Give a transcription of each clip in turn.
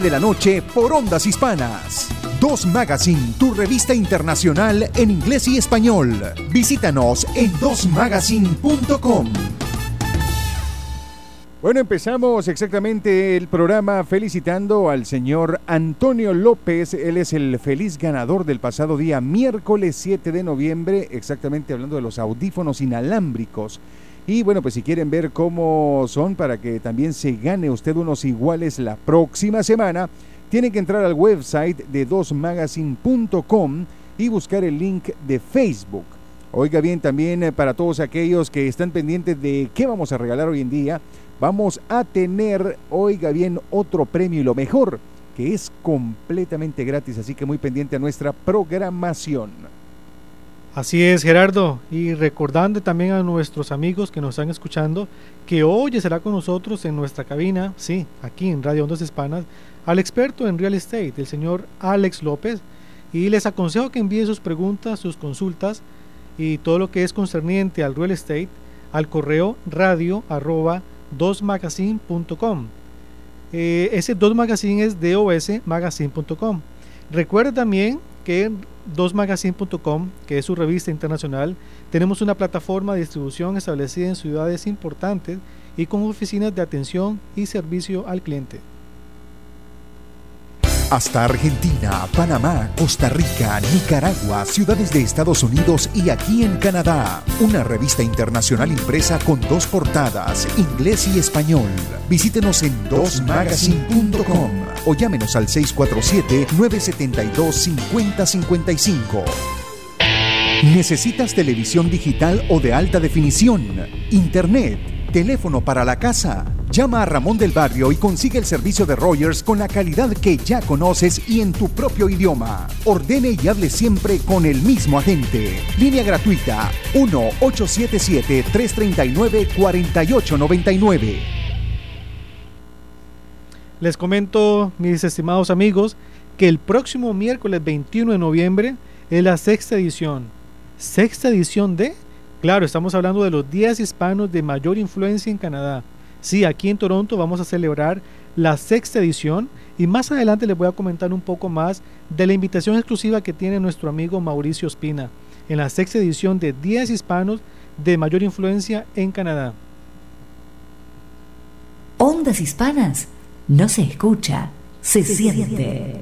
de la noche por Ondas Hispanas. Dos Magazine, tu revista internacional en inglés y español. Visítanos en dosmagazine.com. Bueno, empezamos exactamente el programa felicitando al señor Antonio López. Él es el feliz ganador del pasado día miércoles 7 de noviembre, exactamente hablando de los audífonos inalámbricos y bueno, pues si quieren ver cómo son para que también se gane usted unos iguales la próxima semana, tienen que entrar al website de dosmagazine.com y buscar el link de Facebook. Oiga bien, también eh, para todos aquellos que están pendientes de qué vamos a regalar hoy en día, vamos a tener, oiga bien, otro premio y lo mejor, que es completamente gratis, así que muy pendiente a nuestra programación. Así es, Gerardo. Y recordando también a nuestros amigos que nos están escuchando que hoy será con nosotros en nuestra cabina, sí, aquí en Radio Ondas Hispanas, al experto en real estate, el señor Alex López. Y les aconsejo que envíen sus preguntas, sus consultas y todo lo que es concerniente al real estate al correo radio arroba dosmagazine.com. Eh, ese dos magazine es dosmagazine.com. Recuerde también que en dosmagazine.com, que es su revista internacional, tenemos una plataforma de distribución establecida en ciudades importantes y con oficinas de atención y servicio al cliente hasta Argentina, Panamá, Costa Rica, Nicaragua, ciudades de Estados Unidos y aquí en Canadá. Una revista internacional impresa con dos portadas, inglés y español. Visítenos en dosmagazine.com o llámenos al 647-972-5055. ¿Necesitas televisión digital o de alta definición? Internet, teléfono para la casa Llama a Ramón del Barrio y consigue el servicio de Rogers con la calidad que ya conoces y en tu propio idioma. Ordene y hable siempre con el mismo agente. Línea gratuita 1-877-339-4899. Les comento, mis estimados amigos, que el próximo miércoles 21 de noviembre es la sexta edición. ¿Sexta edición de? Claro, estamos hablando de los días hispanos de mayor influencia en Canadá. Sí, aquí en Toronto vamos a celebrar la sexta edición y más adelante les voy a comentar un poco más de la invitación exclusiva que tiene nuestro amigo Mauricio Espina en la sexta edición de Días Hispanos de mayor influencia en Canadá. Ondas Hispanas no se escucha, se, siente.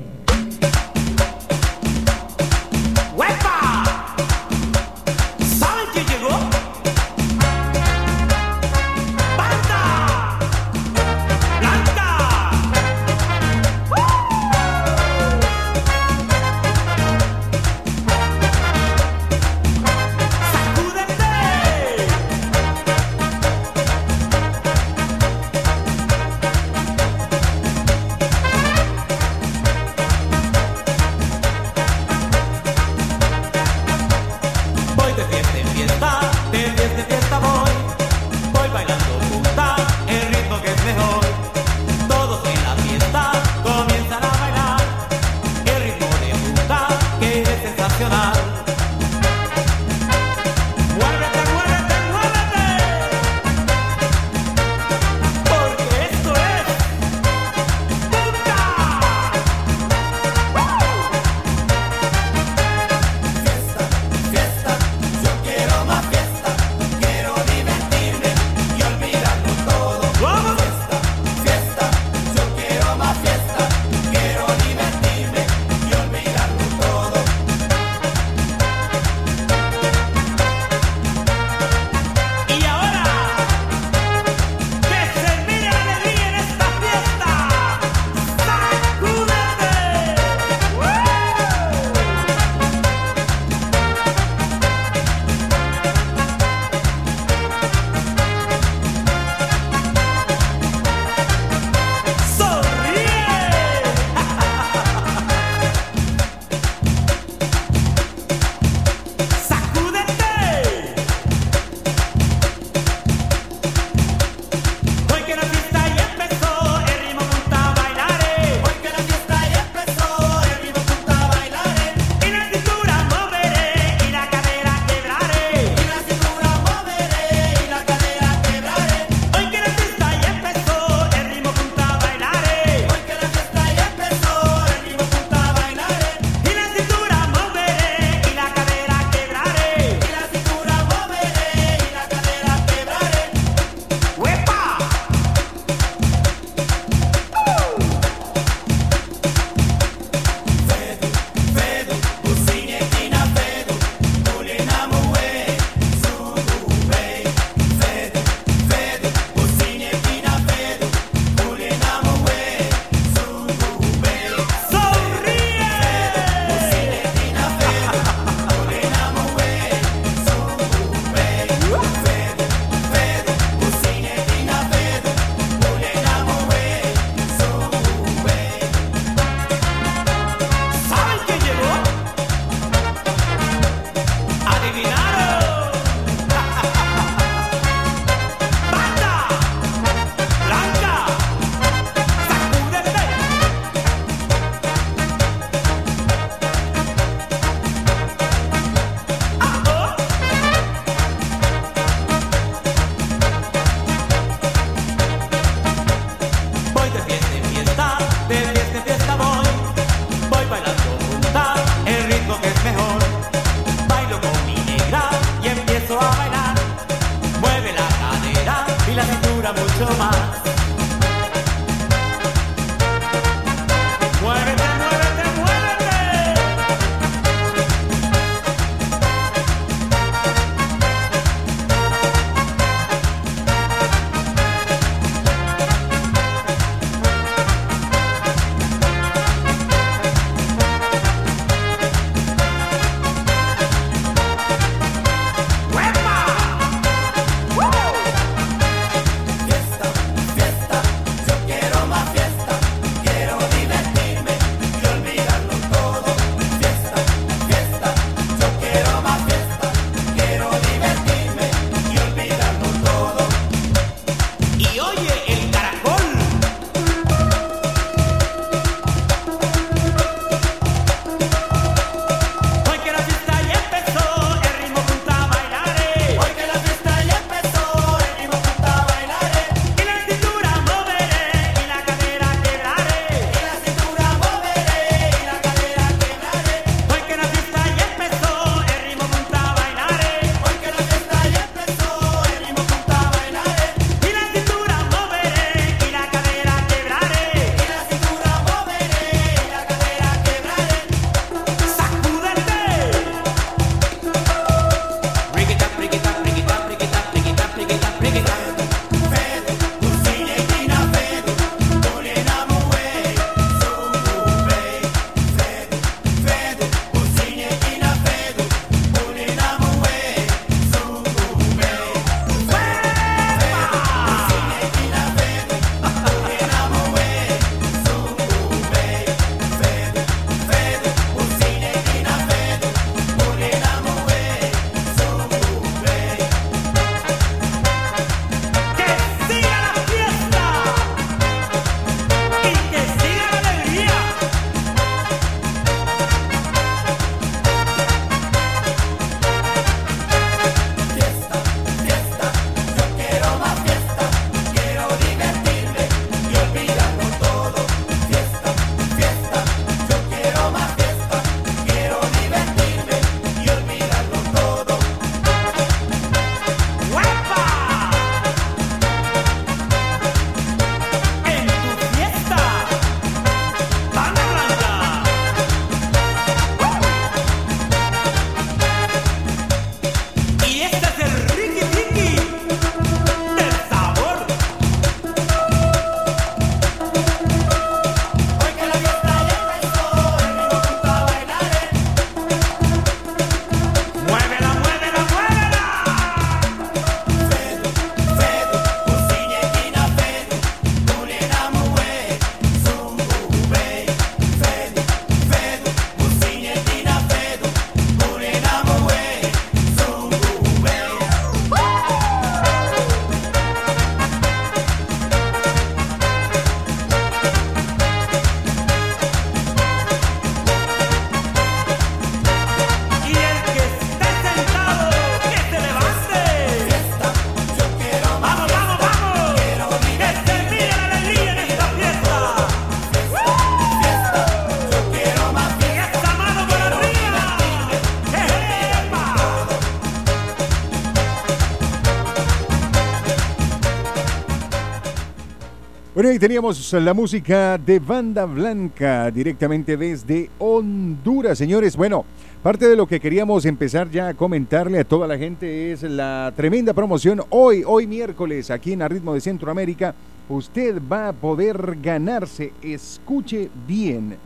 Bueno, ahí teníamos la música de Banda Blanca directamente desde Honduras, señores. Bueno, parte de lo que queríamos empezar ya a comentarle a toda la gente es la tremenda promoción hoy, hoy miércoles, aquí en Ritmo de Centroamérica. Usted va a poder ganarse, escuche bien,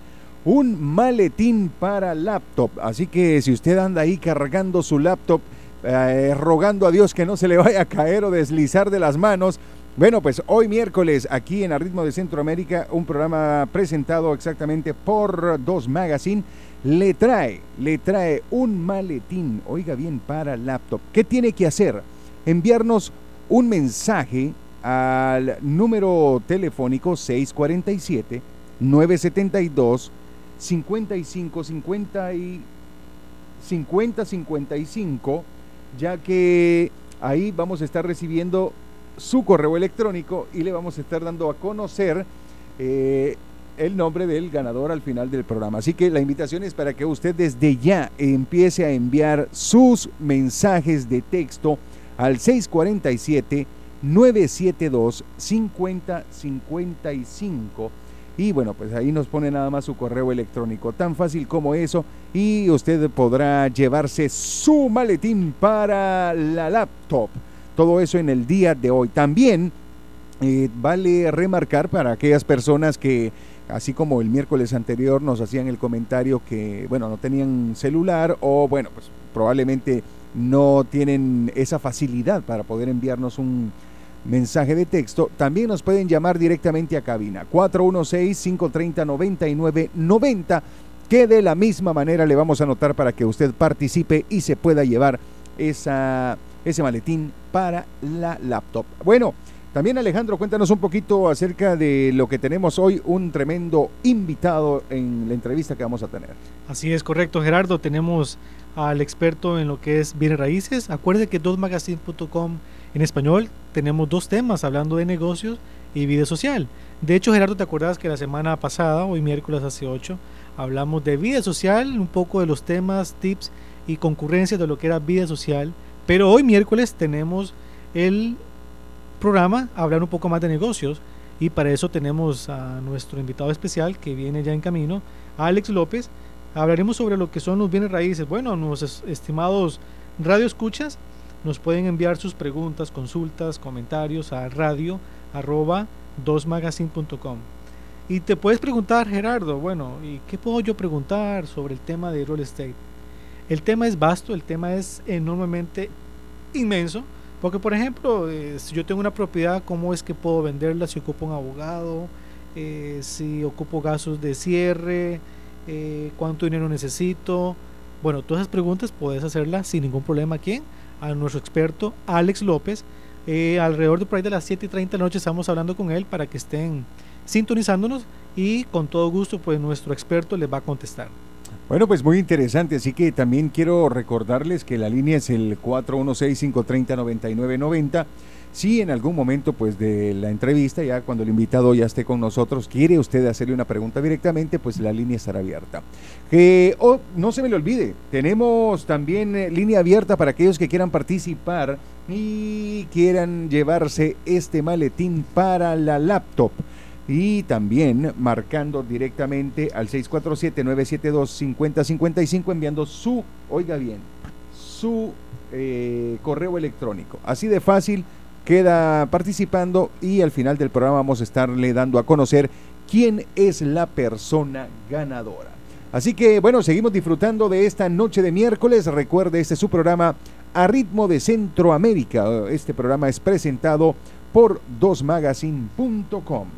un maletín para laptop. Así que si usted anda ahí cargando su laptop, eh, rogando a Dios que no se le vaya a caer o deslizar de las manos, bueno, pues hoy miércoles aquí en Ritmo de Centroamérica, un programa presentado exactamente por Dos Magazine, le trae, le trae un maletín, oiga bien, para laptop. ¿Qué tiene que hacer? Enviarnos un mensaje al número telefónico 647 972 55 50 y 50 55, ya que ahí vamos a estar recibiendo su correo electrónico y le vamos a estar dando a conocer eh, el nombre del ganador al final del programa. Así que la invitación es para que usted desde ya empiece a enviar sus mensajes de texto al 647 972 5055 y bueno, pues ahí nos pone nada más su correo electrónico, tan fácil como eso y usted podrá llevarse su maletín para la laptop. Todo eso en el día de hoy. También eh, vale remarcar para aquellas personas que, así como el miércoles anterior nos hacían el comentario que, bueno, no tenían celular o, bueno, pues probablemente no tienen esa facilidad para poder enviarnos un mensaje de texto, también nos pueden llamar directamente a cabina 416-530-9990, que de la misma manera le vamos a anotar para que usted participe y se pueda llevar esa ese maletín para la laptop. Bueno, también Alejandro, cuéntanos un poquito acerca de lo que tenemos hoy, un tremendo invitado en la entrevista que vamos a tener. Así es, correcto, Gerardo. Tenemos al experto en lo que es bienes raíces. Acuerde que dosmagazine.com en español tenemos dos temas hablando de negocios y vida social. De hecho, Gerardo, ¿te acuerdas que la semana pasada, hoy miércoles hace 8, hablamos de vida social, un poco de los temas, tips y concurrencias de lo que era vida social pero hoy miércoles tenemos el programa hablar un poco más de negocios y para eso tenemos a nuestro invitado especial que viene ya en camino, Alex López. Hablaremos sobre lo que son los bienes raíces. Bueno, nuestros estimados radio escuchas nos pueden enviar sus preguntas, consultas, comentarios a radio arroba dosmagazine.com. Y te puedes preguntar, Gerardo, bueno, ¿y qué puedo yo preguntar sobre el tema de real estate? El tema es vasto, el tema es enormemente inmenso, porque por ejemplo, eh, si yo tengo una propiedad, ¿cómo es que puedo venderla si ocupo un abogado? Eh, si ocupo gastos de cierre, eh, cuánto dinero necesito. Bueno, todas esas preguntas puedes hacerlas sin ningún problema. ¿A quién? A nuestro experto Alex López. alrededor de las 7 y 30 de la noche estamos hablando con él para que estén sintonizándonos y con todo gusto pues nuestro experto les va a contestar. Bueno, pues muy interesante, así que también quiero recordarles que la línea es el 416-530-9990. Si en algún momento pues de la entrevista, ya cuando el invitado ya esté con nosotros, quiere usted hacerle una pregunta directamente, pues la línea estará abierta. Que oh, no se me le olvide, tenemos también eh, línea abierta para aquellos que quieran participar y quieran llevarse este maletín para la laptop y también marcando directamente al 647-972-5055 enviando su, oiga bien, su eh, correo electrónico. Así de fácil queda participando y al final del programa vamos a estarle dando a conocer quién es la persona ganadora. Así que bueno, seguimos disfrutando de esta noche de miércoles. Recuerde, este es su programa a ritmo de Centroamérica. Este programa es presentado por dosmagazine.com.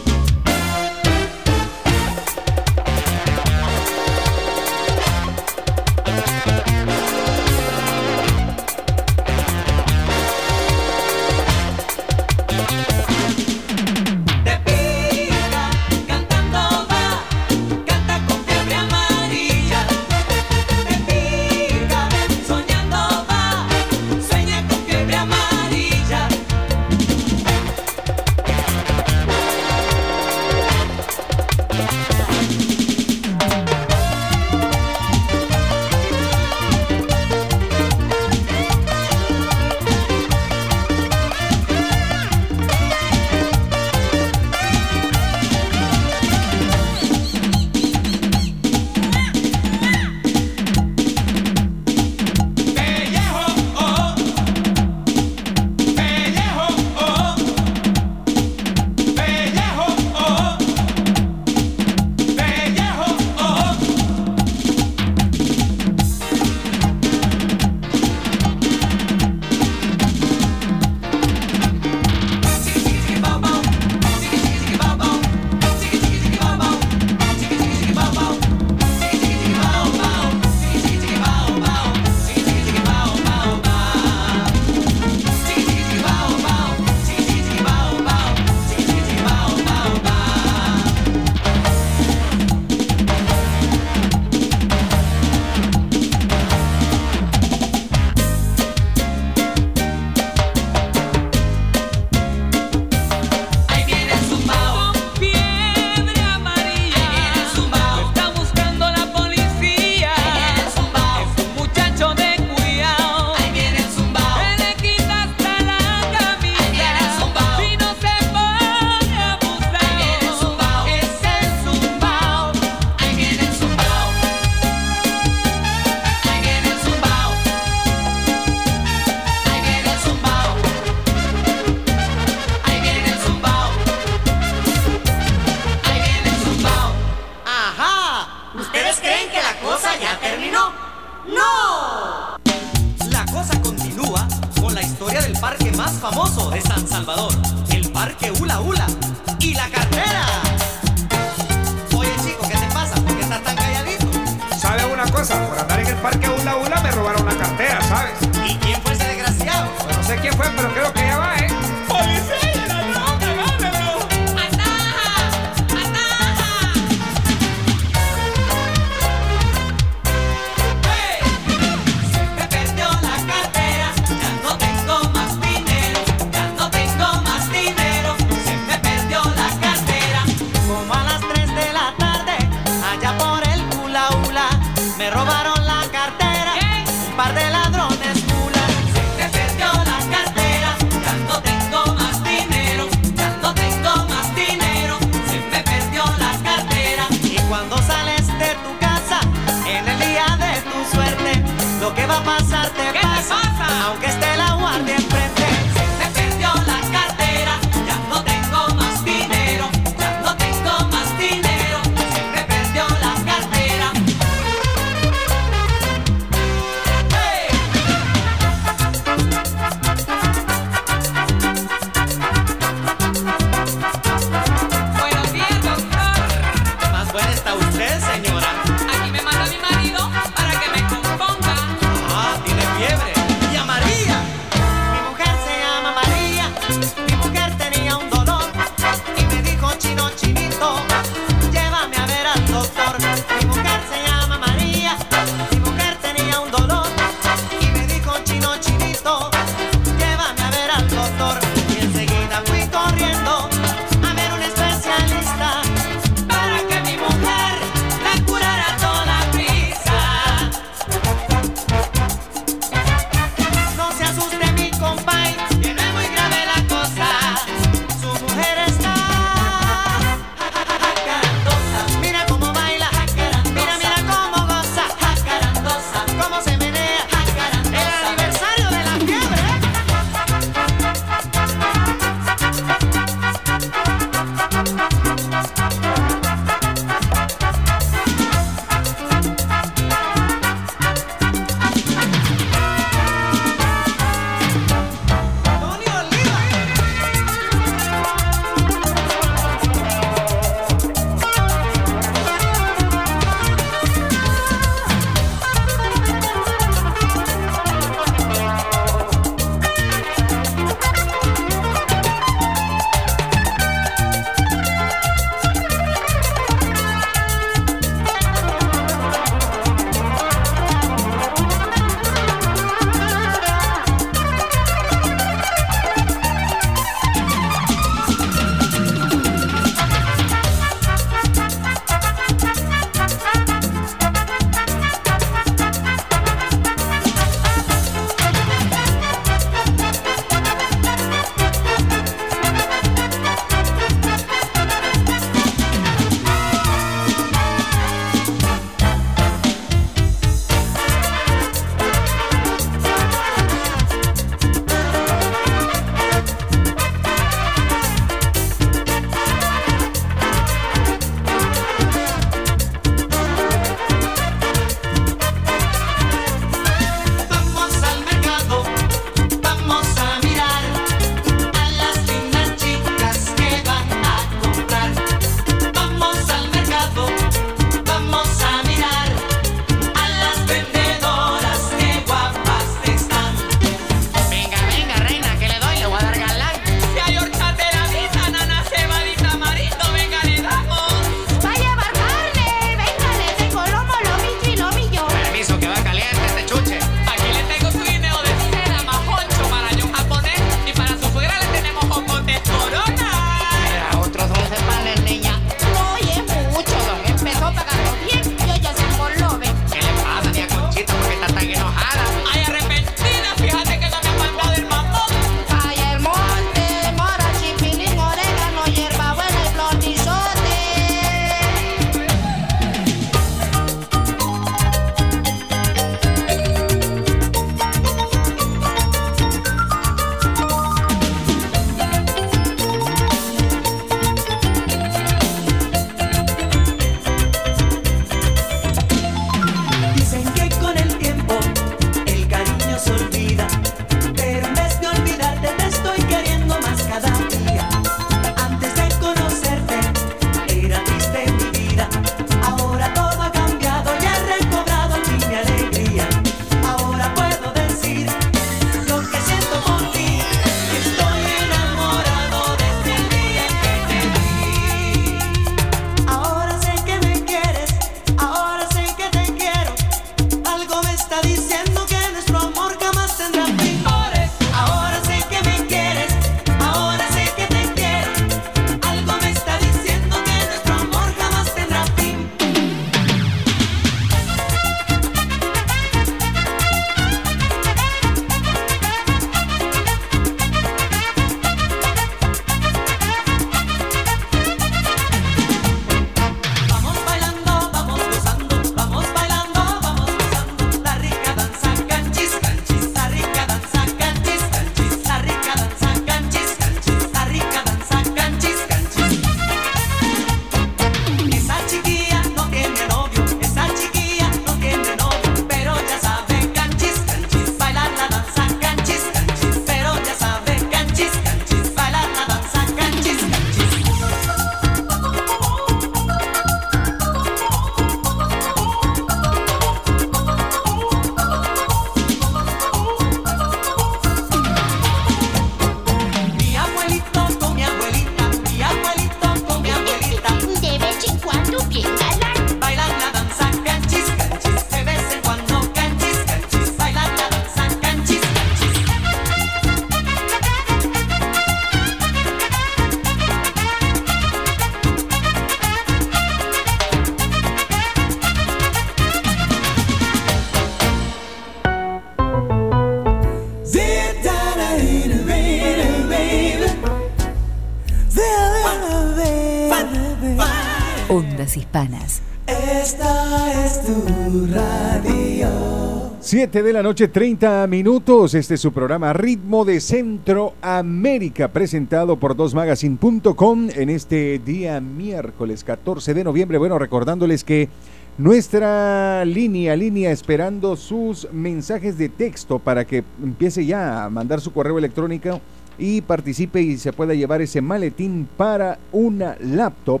7 de la noche, 30 minutos. Este es su programa Ritmo de Centroamérica, presentado por dosmagazine.com en este día miércoles 14 de noviembre. Bueno, recordándoles que nuestra línea, línea esperando sus mensajes de texto para que empiece ya a mandar su correo electrónico y participe y se pueda llevar ese maletín para una laptop.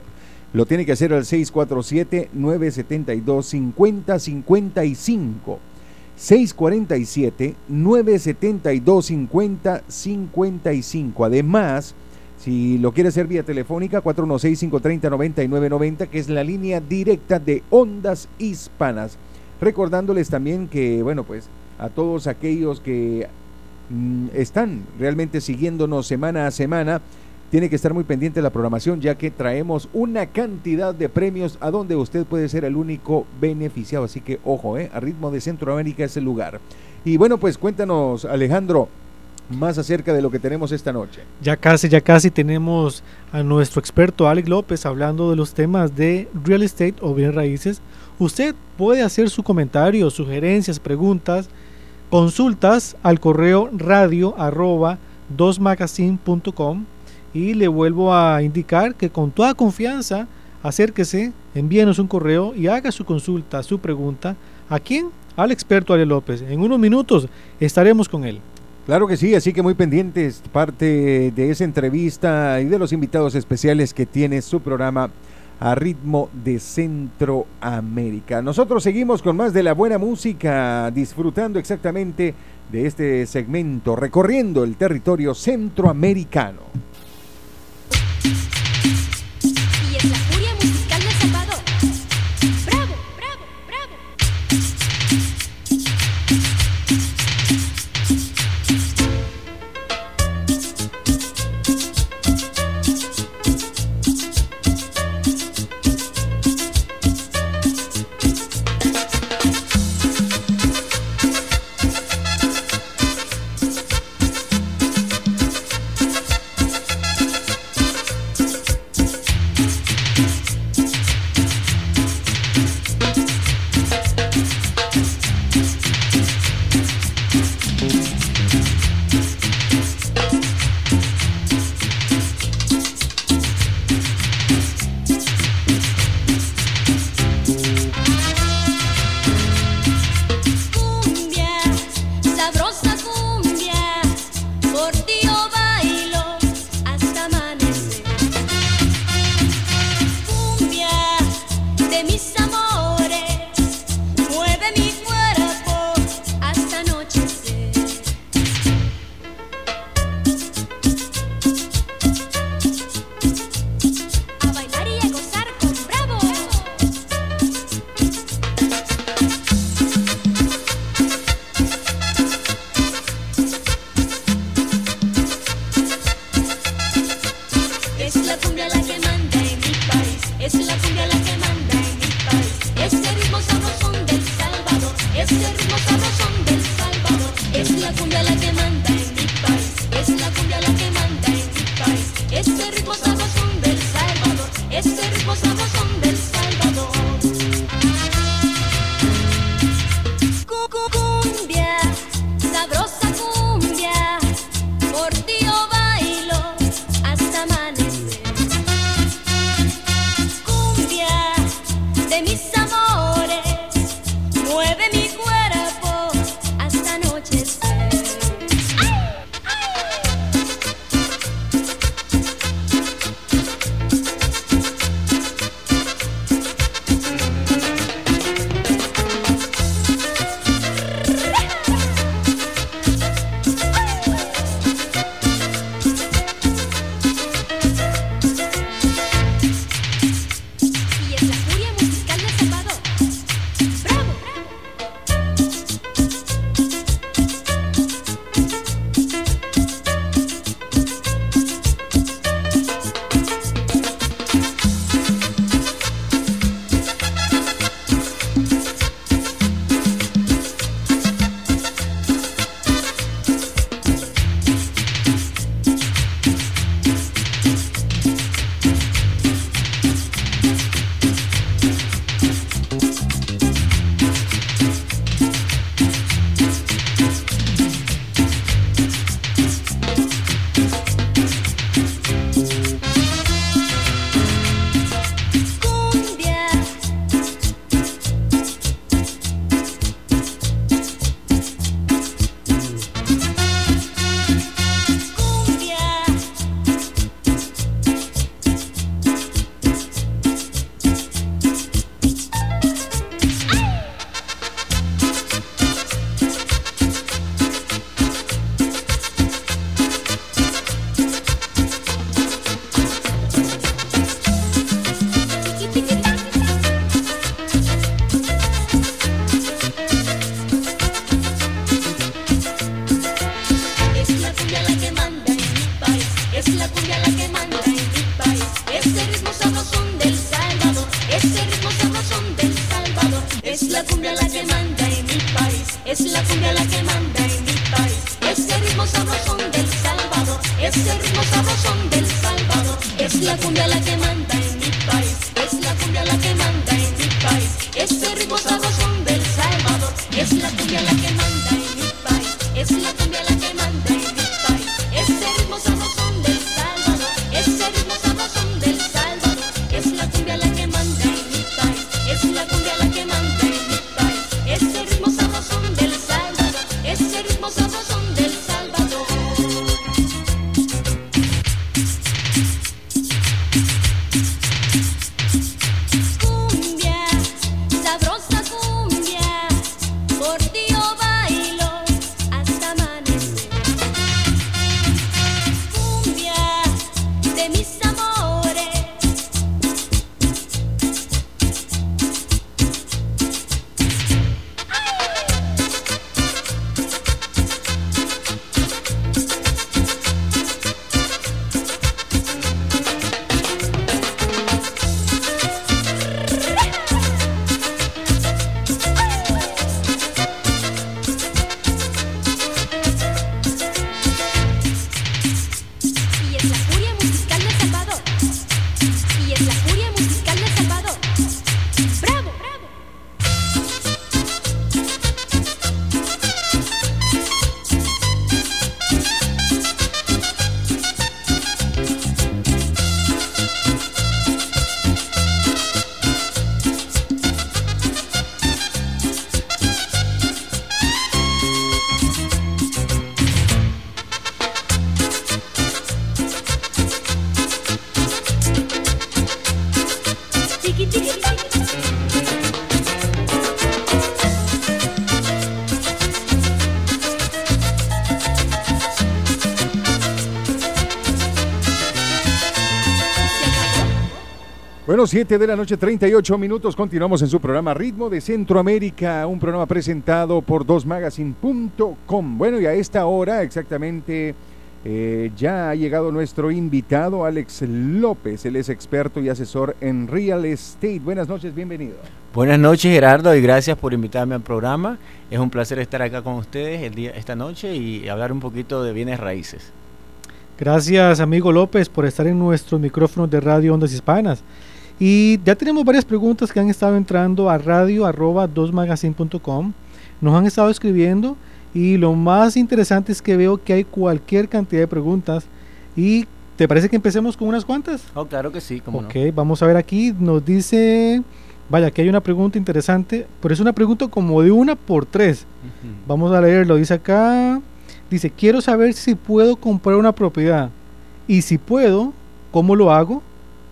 Lo tiene que hacer al 647-972-5055. 647-972-5055. Además, si lo quiere hacer vía telefónica, 416-530-9990, que es la línea directa de Ondas Hispanas. Recordándoles también que, bueno, pues a todos aquellos que mm, están realmente siguiéndonos semana a semana, tiene que estar muy pendiente la programación ya que traemos una cantidad de premios a donde usted puede ser el único beneficiado. Así que ojo, ¿eh? a ritmo de Centroamérica es el lugar. Y bueno, pues cuéntanos Alejandro más acerca de lo que tenemos esta noche. Ya casi, ya casi tenemos a nuestro experto Alex López hablando de los temas de real estate o bien raíces. Usted puede hacer su comentario, sugerencias, preguntas, consultas al correo radio arroba dosmagazine.com y le vuelvo a indicar que con toda confianza acérquese, envíenos un correo y haga su consulta, su pregunta. ¿A quién? Al experto Ale López. En unos minutos estaremos con él. Claro que sí, así que muy pendientes parte de esa entrevista y de los invitados especiales que tiene su programa a ritmo de Centroamérica. Nosotros seguimos con más de la buena música, disfrutando exactamente de este segmento, recorriendo el territorio centroamericano. Bueno, 7 de la noche, 38 minutos. Continuamos en su programa Ritmo de Centroamérica, un programa presentado por dosmagazine.com. Bueno, y a esta hora exactamente eh, ya ha llegado nuestro invitado Alex López. Él es experto y asesor en real estate. Buenas noches, bienvenido. Buenas noches Gerardo y gracias por invitarme al programa. Es un placer estar acá con ustedes el día, esta noche y hablar un poquito de bienes raíces. Gracias, amigo López, por estar en nuestros micrófonos de Radio Ondas Hispanas. Y ya tenemos varias preguntas que han estado entrando a radio arroba 2magazine.com. Nos han estado escribiendo y lo más interesante es que veo que hay cualquier cantidad de preguntas. ¿Y te parece que empecemos con unas cuantas? Oh, claro que sí, como ok, vamos a ver aquí. Nos dice, vaya, aquí hay una pregunta interesante, pero es una pregunta como de una por tres. Vamos a leerlo. Dice acá, dice, quiero saber si puedo comprar una propiedad. Y si puedo, ¿cómo lo hago?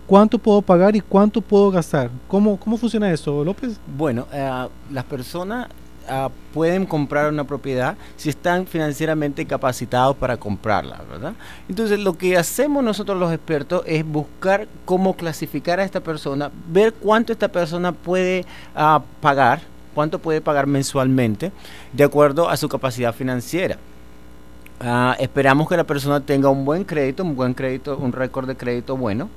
¿Cuánto puedo pagar y cuánto puedo gastar? ¿Cómo, cómo funciona eso, López? Bueno, eh, las personas ah, pueden comprar una propiedad si están financieramente capacitados para comprarla, ¿verdad? Entonces, lo que hacemos nosotros los expertos es buscar cómo clasificar a esta persona, ver cuánto esta persona puede ah, pagar, cuánto puede pagar mensualmente, de acuerdo a su capacidad financiera. Ah, esperamos que la persona tenga un buen crédito, un buen crédito, un récord de crédito bueno.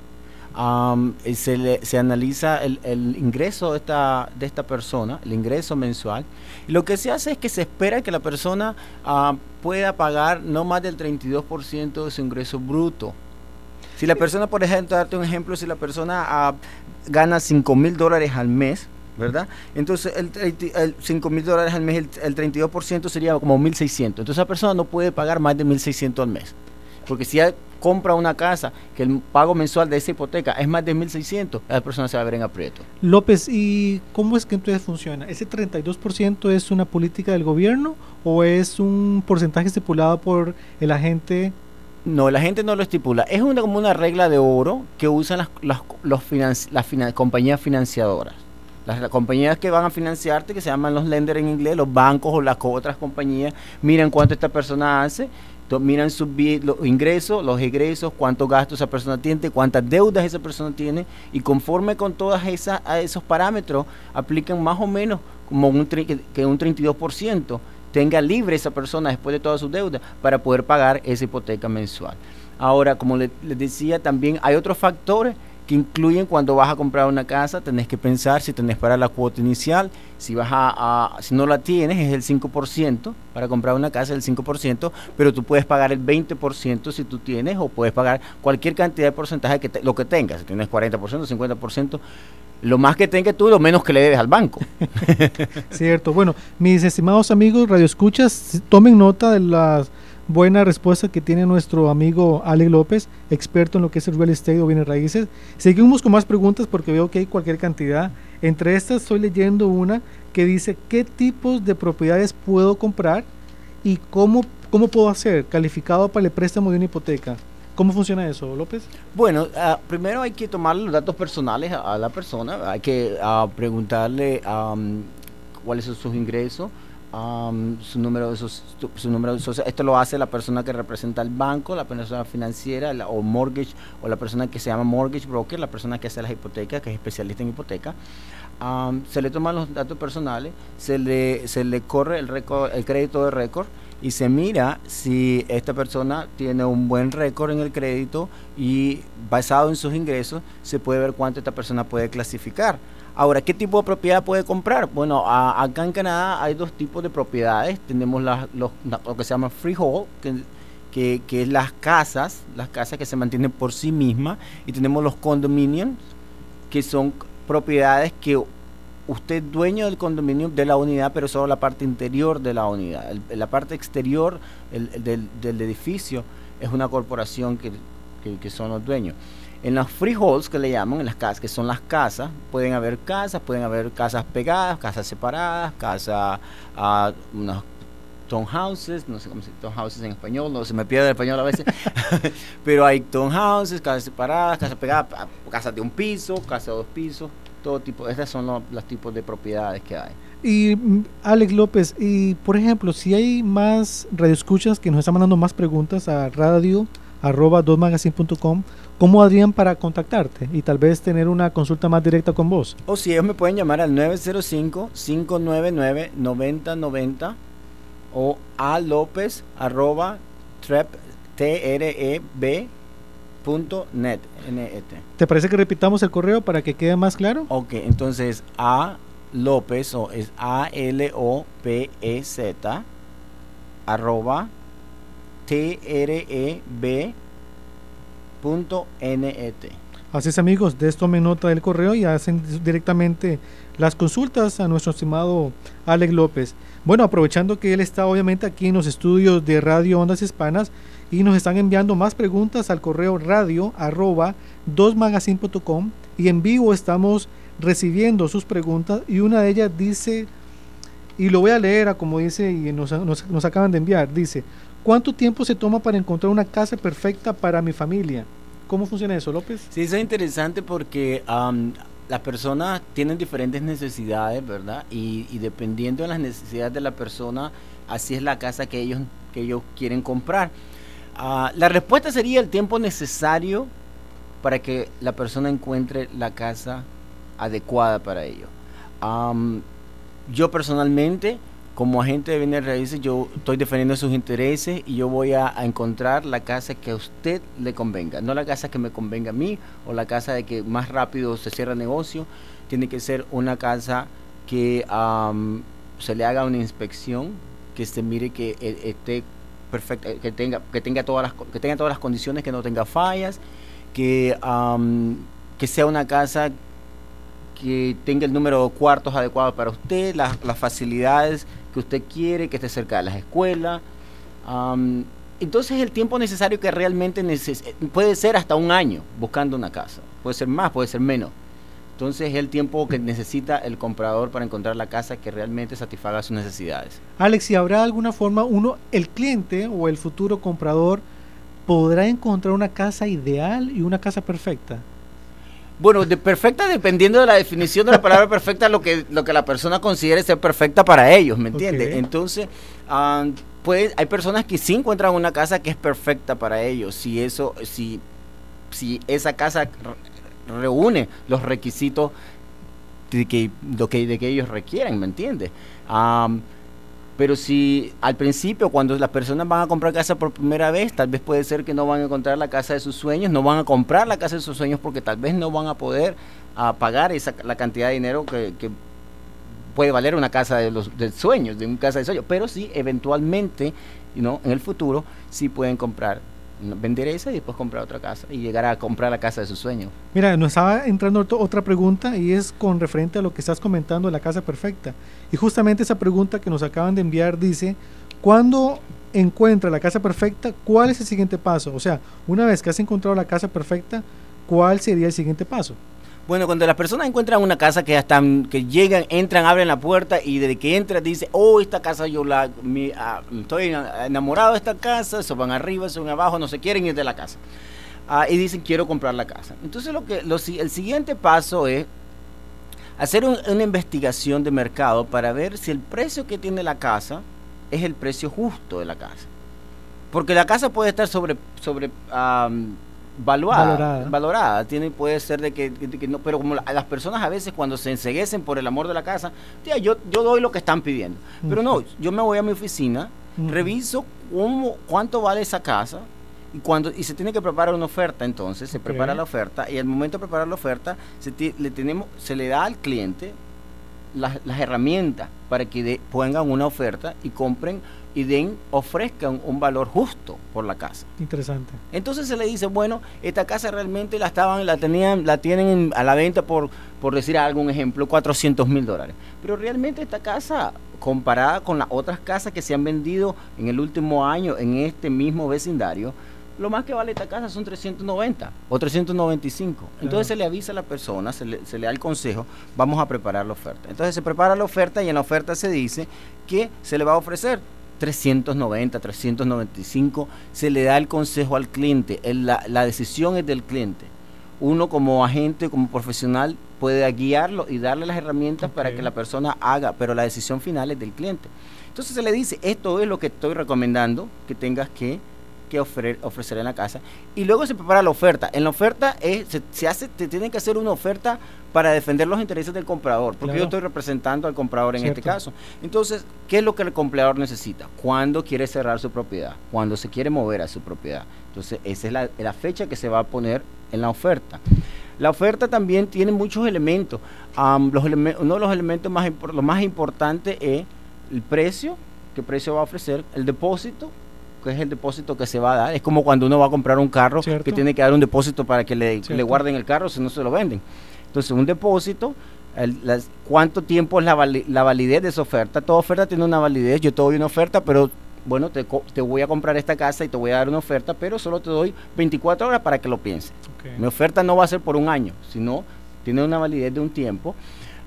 Y se, le- se analiza el, el ingreso de esta, de esta persona, el ingreso mensual. Y lo que se hace es que se espera que la persona ah, pueda pagar no más del 32% de su ingreso bruto. Si la persona, por ejemplo, darte un ejemplo, si la persona ah, gana 5 mil dólares al mes, ¿verdad? Entonces, el, 30 el 5 mil dólares al mes, el, el 32% sería como 1.600. Entonces, esa persona no puede pagar más de 1.600 al mes. Porque si ya compra una casa, que el pago mensual de esa hipoteca es más de 1.600, la persona se va a ver en aprieto. López, ¿y cómo es que entonces funciona? ¿Ese 32% es una política del gobierno o es un porcentaje estipulado por el agente? No, la gente no lo estipula. Es una, como una regla de oro que usan las, las, los financi- las finan- compañías financiadoras. Las, las compañías que van a financiarte, que se llaman los lenders en inglés, los bancos o las otras compañías, miran cuánto esta persona hace, miran sus ingresos, los egresos, cuántos gastos esa persona tiene, cuántas deudas esa persona tiene, y conforme con todas a esos parámetros, aplican más o menos como un, que- un 32% tenga libre esa persona después de toda su deuda para poder pagar esa hipoteca mensual. Ahora, como le- les decía, también hay otros factores que incluyen cuando vas a comprar una casa, tenés que pensar si tenés para la cuota inicial, si vas a, si no la tienes es el 5%, para comprar una casa es el 5%, pero tú puedes pagar el 20% si tú tienes o puedes pagar cualquier cantidad de porcentaje que te- lo que tengas, si tienes 40%, 50%, lo más que tengas tú, lo menos que le debes al banco. Cierto. Bueno, mis estimados amigos radioescuchas, tomen nota de las buenas respuestas que tiene nuestro amigo Alex López, experto en lo que es el real estate o bienes raíces. Seguimos con más preguntas porque veo que hay cualquier cantidad. Entre estas estoy leyendo una que dice qué tipos de propiedades puedo comprar y cómo, cómo puedo hacer calificado para el préstamo de una hipoteca. ¿Cómo funciona eso, López? Bueno, ah, primero hay que tomar los datos personales a, la persona, hay que ah, preguntarle am, cuáles son sus ingresos, am, su número su, su número social. Esto lo hace la persona que representa al banco, la persona financiera la- o mortgage o la persona que se llama mortgage broker, la persona que hace las hipotecas, que es especialista en hipoteca. Am, se le toman los datos personales, se le, se le corre el, récord, el crédito de récord y se mira si esta persona tiene un buen récord en el crédito y basado en sus ingresos se puede ver cuánto esta persona puede clasificar. Ahora, ¿qué tipo de propiedad puede comprar? Bueno, acá en Canadá hay dos tipos de propiedades. Tenemos las- lo que se llama freehold, que, que, es las casas, las casas que se mantienen por sí mismas, y tenemos los condominiums, que son propiedades que usted es dueño del condominio de la unidad, pero solo la parte interior de la unidad. El- la parte exterior el- el del, edificio es una corporación que son los dueños. En las freeholds que le llaman, en las casas, que son las casas, pueden haber casas, pueden haber casas pegadas, casas separadas, casas, ah, unas townhouses, no sé cómo se dice townhouses en español, no se me pierde el español a veces, pero hay townhouses, casas separadas, casas pegadas, pa- casas de un piso, casas de dos pisos, todo tipo, estos son los, los tipos de propiedades que hay. Y mm, Alex López, y por ejemplo, si hay más radioescuchas que nos están mandando más preguntas a radio arroba dosmagazine.com, ¿cómo harían para contactarte y tal vez tener una consulta más directa con vos? O si ellos me pueden llamar al 905-599-9090 o a arroba trep, T-R-E-B punto net, N-E-T. ¿Te parece que repitamos el correo para que quede más claro? Ok, entonces a López o es A-L-O-P-E-Z arroba T-R-E-B punto N-E-T. Así es amigos, de esto tomen nota del correo y hacen directamente las consultas a nuestro estimado Alex López. Bueno, aprovechando que él está obviamente aquí en los estudios de Radio Ondas Hispanas y nos están enviando más preguntas al correo radio arroba dosmagazine.com y en vivo estamos recibiendo sus preguntas y una de ellas dice, y lo voy a leer a como dice y nos, nos- nos acaban de enviar, dice, ¿cuánto tiempo se toma para encontrar una casa perfecta para mi familia? ¿Cómo funciona eso, López? Sí, eso es interesante porque las personas tienen diferentes necesidades, ¿verdad? Y, dependiendo de las necesidades de la persona, así es la casa que ellos, que ellos quieren comprar. Ah, la respuesta sería el tiempo necesario para que la persona encuentre la casa adecuada para ello. Am, yo personalmente, como agente de bienes raíces, yo estoy defendiendo sus intereses y yo voy a, encontrar la casa que a usted le convenga, no la casa que me convenga a mí o la casa de que más rápido se cierra el negocio. Tiene que ser una casa que am, se le haga una inspección, que se mire que eh, esté perfecta, que tenga, que tenga todas las, que tenga todas las condiciones, que no tenga fallas, que, que sea una casa que tenga el número de cuartos adecuado para usted, las, las facilidades que usted quiere, que esté cerca de las escuelas. Am, entonces el tiempo necesario que realmente neces puede ser hasta un año buscando una casa, puede ser más, puede ser menos. Entonces es el tiempo que necesita el comprador para encontrar la casa que realmente satisfaga sus necesidades. Alex, si habrá alguna forma, uno, el cliente o el futuro comprador podrá encontrar una casa ideal y una casa perfecta. Bueno, de perfecta dependiendo de la definición de la palabra perfecta, lo que, lo que la persona considere ser perfecta para ellos, ¿me entiendes? Entonces, ah, pues, hay personas que sí encuentran una casa que es perfecta para ellos, si eso, si, si esa casa re- reúne los requisitos de que, lo que, de que ellos requieren, ¿me entiendes? Am, Pero si al principio, cuando las personas van a comprar casa por primera vez, tal vez puede ser que no van a encontrar la casa de sus sueños, no van a comprar la casa de sus sueños porque tal vez no van a poder pagar esa, la cantidad de dinero que, puede valer una casa de los de sueños, de una casa de sueños. Pero sí, eventualmente, ¿no? en el futuro, sí pueden comprar, vender esa y después comprar otra casa y llegar a comprar la casa de sus sueños. Mira, nos estaba entrando otra pregunta y es con referente a lo que estás comentando de la casa perfecta. Y justamente esa pregunta que nos acaban de enviar dice, ¿cuándo encuentra la casa perfecta? ¿Cuál es el siguiente paso? O sea, una vez que has encontrado la casa perfecta, ¿cuál sería el siguiente paso? Bueno, cuando las personas encuentran una casa que ya están, que llegan, entran, abren la puerta y desde que entran dice, oh, esta casa yo la, mi- ah, estoy enamorado de esta casa, se van arriba, se van abajo, no se quieren ir de la casa. Ah, y dicen, quiero comprar la casa. Entonces lo que, lo el siguiente paso es hacer un- una investigación de mercado para ver si el precio que tiene la casa es el precio justo de la casa. Porque la casa puede estar sobre, sobre valuada, Valorada. valorada. Tiene, puede ser de que, de que no, pero como la- las personas a veces cuando se enseguecen por el amor de la casa, tía, yo, yo doy lo que están pidiendo. Pero no, yo me voy a mi oficina, reviso cómo, cuánto vale esa casa y cuando y se tiene que preparar una oferta entonces se prepara la oferta y al momento de preparar la oferta se, ti- le tenemos se le da al cliente las, las herramientas para que de- pongan una oferta y compren y den ofrezcan un valor justo por la casa Interesante. entonces se le dice, bueno, esta casa realmente la estaban, la tenían, la tienen en- a la venta por, por decir algún ejemplo, 400 mil dólares. Pero realmente esta casa, comparada con las otras casas que se han vendido en el último año en este mismo vecindario, lo más que vale esta casa son 390 o 395. Entonces se le avisa a la persona, se le, se le da el consejo, vamos a preparar la oferta. Entonces se prepara la oferta y en la oferta se dice que se le va a ofrecer 390, 395, se le da el consejo al cliente, el- la, la decisión es del cliente. Uno como agente, como profesional, puede guiarlo y darle las herramientas para que la persona haga, pero la decisión final es del cliente. Entonces se le dice, esto es lo que estoy recomendando que tengas que, que ofre- ofrecer en la casa. Y luego se prepara la oferta. En la oferta es, se, se hace, te tienen que hacer una oferta para defender los intereses del comprador, porque Claro. yo estoy representando al comprador en este caso. Entonces, ¿qué es lo que el comprador necesita? Cuando quiere cerrar su propiedad, cuando se quiere mover a su propiedad. Entonces, esa es la, la fecha que se va a poner en la oferta. La oferta también tiene muchos elementos. Los uno de los elementos más, lo más importante es el precio, qué precio va a ofrecer, el depósito, que es el depósito que se va a dar. Es como cuando uno va a comprar un carro Cierto. que tiene que dar un depósito para que le, le guarden el carro, si no se lo venden. Entonces, un depósito, el- las- cuánto tiempo es la, vali- la validez de esa oferta. Toda oferta tiene una validez. Yo te doy una oferta, pero bueno, te, co- te voy a comprar esta casa y te voy a dar una oferta, pero solo te doy 24 horas para que lo pienses. Mi oferta no va a ser por un año, sino tiene una validez de un tiempo.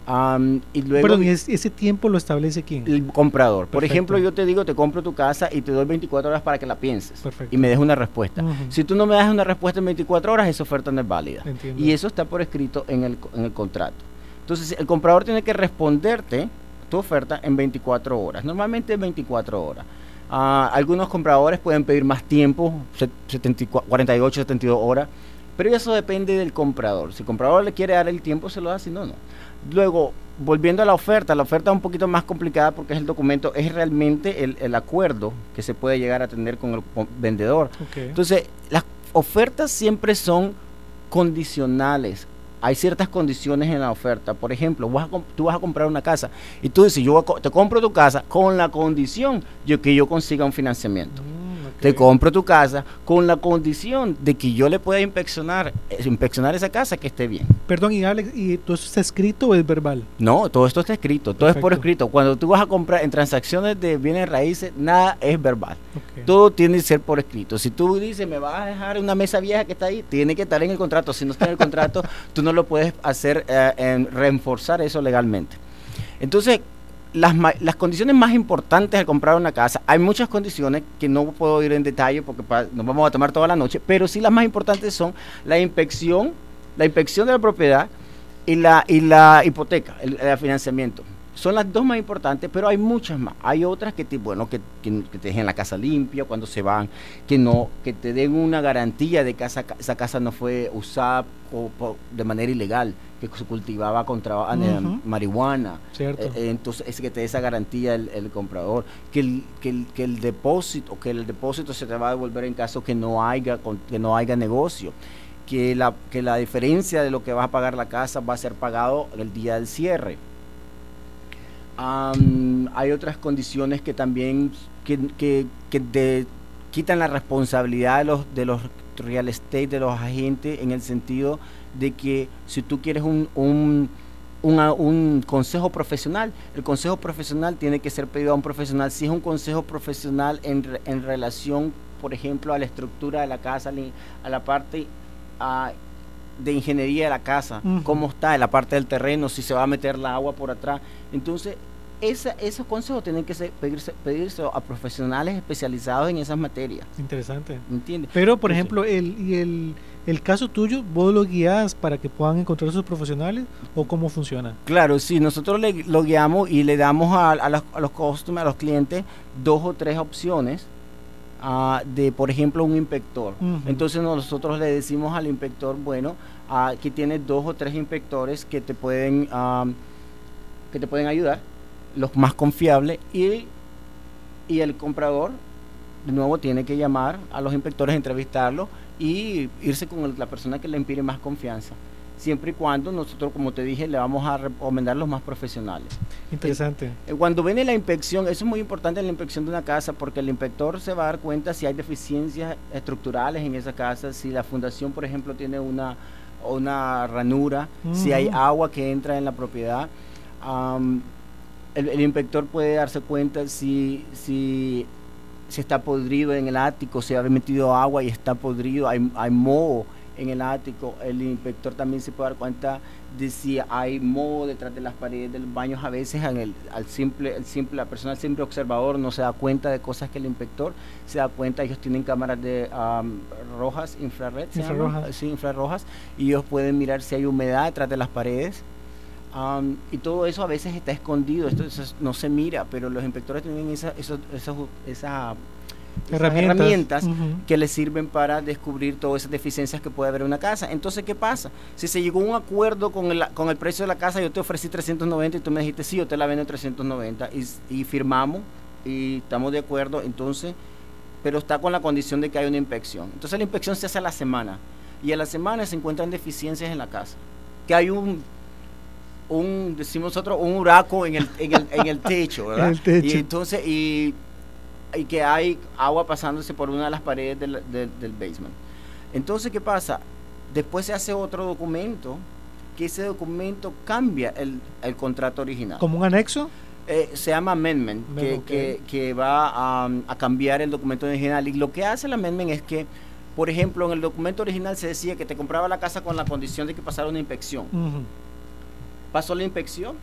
Am, y luego Perdón, ¿y es- ese tiempo lo establece quién? el comprador. Por ejemplo, yo te digo, te compro tu casa y te doy 24 horas para que la pienses Perfecto. y me des una respuesta. Si tú no me das una respuesta en 24 horas, esa oferta no es válida. Entiendo. Y eso está por escrito en el, en el contrato. Entonces, el comprador tiene que responderte tu oferta en 24 horas. Normalmente en 24 horas. Ah, algunos compradores pueden pedir más tiempo, set- 74 48, 72 horas, pero eso depende del comprador. Si el comprador le quiere dar el tiempo, se lo da, si no, no. Luego, volviendo a la oferta, la oferta es un poquito más complicada porque es el documento, es realmente el, el acuerdo que se puede llegar a tener con el vendedor. Ok. Entonces, las ofertas siempre son condicionales. Hay ciertas condiciones en la oferta. Por ejemplo, vas a tú vas a comprar una casa y tú dices, yo te compro tu casa con la condición de que yo consiga un financiamiento. Mm. Te compro tu casa con la condición de que yo le pueda inspeccionar, eh, inspeccionar esa casa que esté bien. Perdón, y Alex, ¿y todo eso está escrito o es verbal? No, todo esto está escrito, todo es por escrito. Cuando tú vas a comprar en transacciones de bienes raíces, nada es verbal. Todo tiene que ser por escrito. Si tú dices, me vas a dejar una mesa vieja que está ahí, tiene que estar en el contrato. Si no está en el contrato, tú no lo puedes hacer, eh, en reforzar eso legalmente. Entonces, las, las condiciones más importantes al comprar una casa, hay muchas condiciones que no puedo ir en detalle porque nos vamos a tomar toda la noche, pero sí las más importantes son la inspección, la inspección de la propiedad y la, y la hipoteca, el, el financiamiento. Son las dos más importantes, pero hay muchas más. Hay otras que te, bueno, que, que- que te dejen la casa limpia cuando se van, que no, que te den una garantía de que esa, esa casa no fue usada o de manera ilegal, que se cultivaba contra eh, Ujú. marihuana. Cierto. Eh, eh, entonces es que te dé esa garantía el, el comprador, que el, que, el, que el depósito, que el depósito se te va a devolver en caso que no haya, con- que no haya negocio, que la, que la diferencia de lo que vas a pagar la casa va a ser pagado el día del cierre. Am, hay otras condiciones que también que, que- que te quitan la responsabilidad de los, de los real estate, de los agentes, en el sentido de que si tú quieres un, un, un consejo profesional, el consejo profesional tiene que ser pedido a un profesional. Si es un consejo profesional en, en relación, por ejemplo, a la estructura de la casa, a la parte ah, de ingeniería de la casa, cómo está, en la parte del terreno, si se va a meter la agua por atrás. Entonces, esa- esos consejos tienen que ser, pedirse, pedirse a profesionales especializados en esas materias. Interesante. ¿Entiendes? Pero, por ejemplo, el, y el, el caso tuyo, ¿vos lo guías para que puedan encontrar sus profesionales o cómo funciona? Claro, sí, nosotros le, lo guiamos y le damos a, a los, a los customers, a los clientes, dos o tres opciones ah, de, por ejemplo, un inspector. Entonces nosotros le decimos al inspector, bueno, ah, que tiene dos o tres inspectores que te pueden, ah, que te pueden ayudar, los más confiables, y, y el comprador, de nuevo, tiene que llamar a los inspectores, entrevistarlos y irse con el- la persona que le impide más confianza. Siempre y cuando nosotros, como te dije, le vamos a recomendar los más profesionales. Interesante. Eh, Cuando viene la inspección, eso es muy importante en la inspección de una casa porque el inspector se va a dar cuenta si hay deficiencias estructurales en esa casa, si la fundación, por ejemplo, tiene una, una ranura, si hay Ujú. agua que entra en la propiedad. El inspector puede darse cuenta si, si, si está podrido en el ático, si ha metido agua y está podrido, hay, hay moho en el ático. El inspector también se puede dar cuenta de si hay moho detrás de las paredes de los baños. A veces en el, al simple, el simple, la persona, el simple observador no se da cuenta de cosas que el inspector se da cuenta. Ellos tienen cámaras de am, rojas, infrared. Infrarrojas. Sí, infrarrojas, y ellos pueden mirar si hay humedad detrás de las paredes. Am, y todo eso a veces está escondido, esto, eso no se mira, pero los inspectores tienen esa, eso- eso- esa, Herramientas. que les sirven para descubrir todas esas deficiencias que puede haber en una casa. Entonces, ¿qué pasa? Si se llegó a un acuerdo con el, con el precio de la casa, yo te ofrecí 390 y tú me dijiste, sí, yo te la vendo en 390 y, y firmamos y estamos de acuerdo, entonces, pero está con la condición de que hay una inspección. Entonces la inspección se hace a la semana y a la semana se encuentran deficiencias en la casa. Que hay un, un decimos nosotros, un huraco en el, en el, en el techo, ¿verdad? El techo. Y entonces, y, y que hay agua pasándose por una de las paredes del, del- del basement. Entonces, ¿qué pasa? Después se hace otro documento, que ese documento cambia el, el contrato original. ¿Como un anexo? Eh, se llama amendment, que, que- que va a, a cambiar el documento original. Y lo que hace el amendment es que, por ejemplo, en el documento original se decía que te compraba la casa con la condición de que pasara una inspección. Pasó la inspección,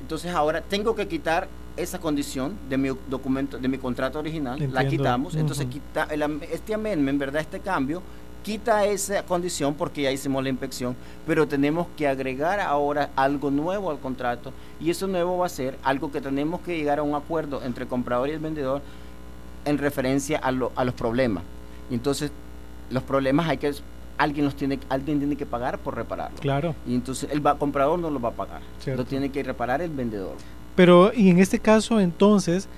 entonces ahora tengo que quitar esa condición de mi documento, de mi contrato original, la quitamos, entonces quita el este amendment, ¿verdad? Este cambio quita esa condición porque ya hicimos la inspección, pero tenemos que agregar ahora algo nuevo al contrato y eso nuevo va a ser algo que tenemos que llegar a un acuerdo entre el comprador y el vendedor en referencia a, lo- a los problemas. Y entonces los problemas hay que alguien los tiene alguien tiene que pagar por repararlos. Claro. Y entonces el va- comprador no lo va a pagar. Cierto. Lo tiene que reparar el vendedor. Pero, y en este caso, entonces,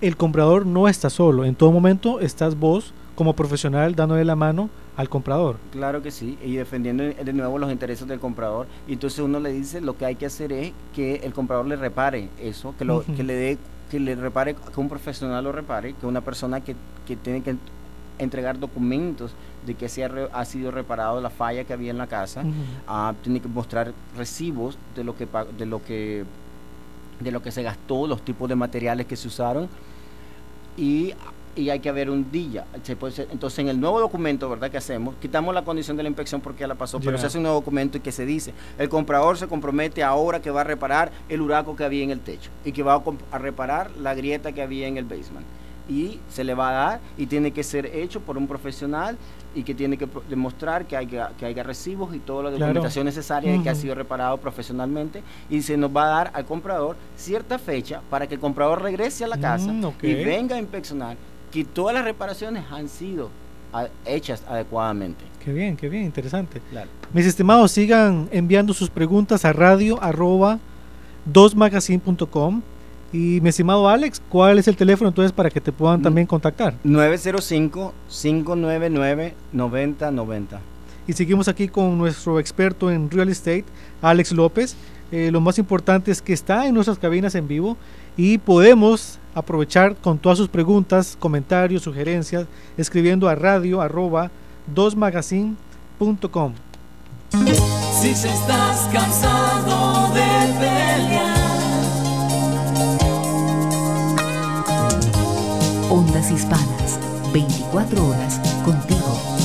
el comprador no está solo. En todo momento estás vos, como profesional, dándole la mano al comprador. Claro que sí, y defendiendo de nuevo los intereses del comprador. Y entonces uno le dice, lo que hay que hacer es que el comprador le repare eso, que, lo, que le dé, que le repare, que un profesional lo repare, que una persona que, que tiene que entregar documentos de que se ha, re- ha sido reparado la falla que había en la casa, ah, tiene que mostrar recibos de lo que de lo que de lo que se gastó, los tipos de materiales que se usaron y, y hay que haber un día. Se puede ser- entonces en el nuevo documento, ¿verdad? Que hacemos, quitamos la condición de la inspección porque ya la pasó, pero se hace un nuevo documento y que se dice, el comprador se compromete ahora que va a reparar el huraco que había en el techo y que va a reparar la grieta que había en el basement. Y se le va a dar y tiene que ser hecho por un profesional y que tiene que demostrar que haya, que haya recibos y toda la Claro. documentación necesaria de que ha sido reparado profesionalmente y se nos va a dar al comprador cierta fecha para que el comprador regrese a la casa Mm, y venga a inspeccionar que todas las reparaciones han sido hechas adecuadamente. Qué bien, qué bien, interesante. Claro. Mis estimados, sigan enviando sus preguntas a radio arroba 2magazine.com. Y mi estimado Alex, ¿cuál es el teléfono entonces para que te puedan Mm. también contactar? 905-599-9090. Y seguimos aquí con nuestro experto en real estate, Alex López. Eh, lo más importante es que está en nuestras cabinas en vivo y podemos aprovechar con todas sus preguntas, comentarios, sugerencias, escribiendo a radio arroba 2magazine.com. Si se estás cansado de pelear, Ondas Hispanas, 24 horas contigo.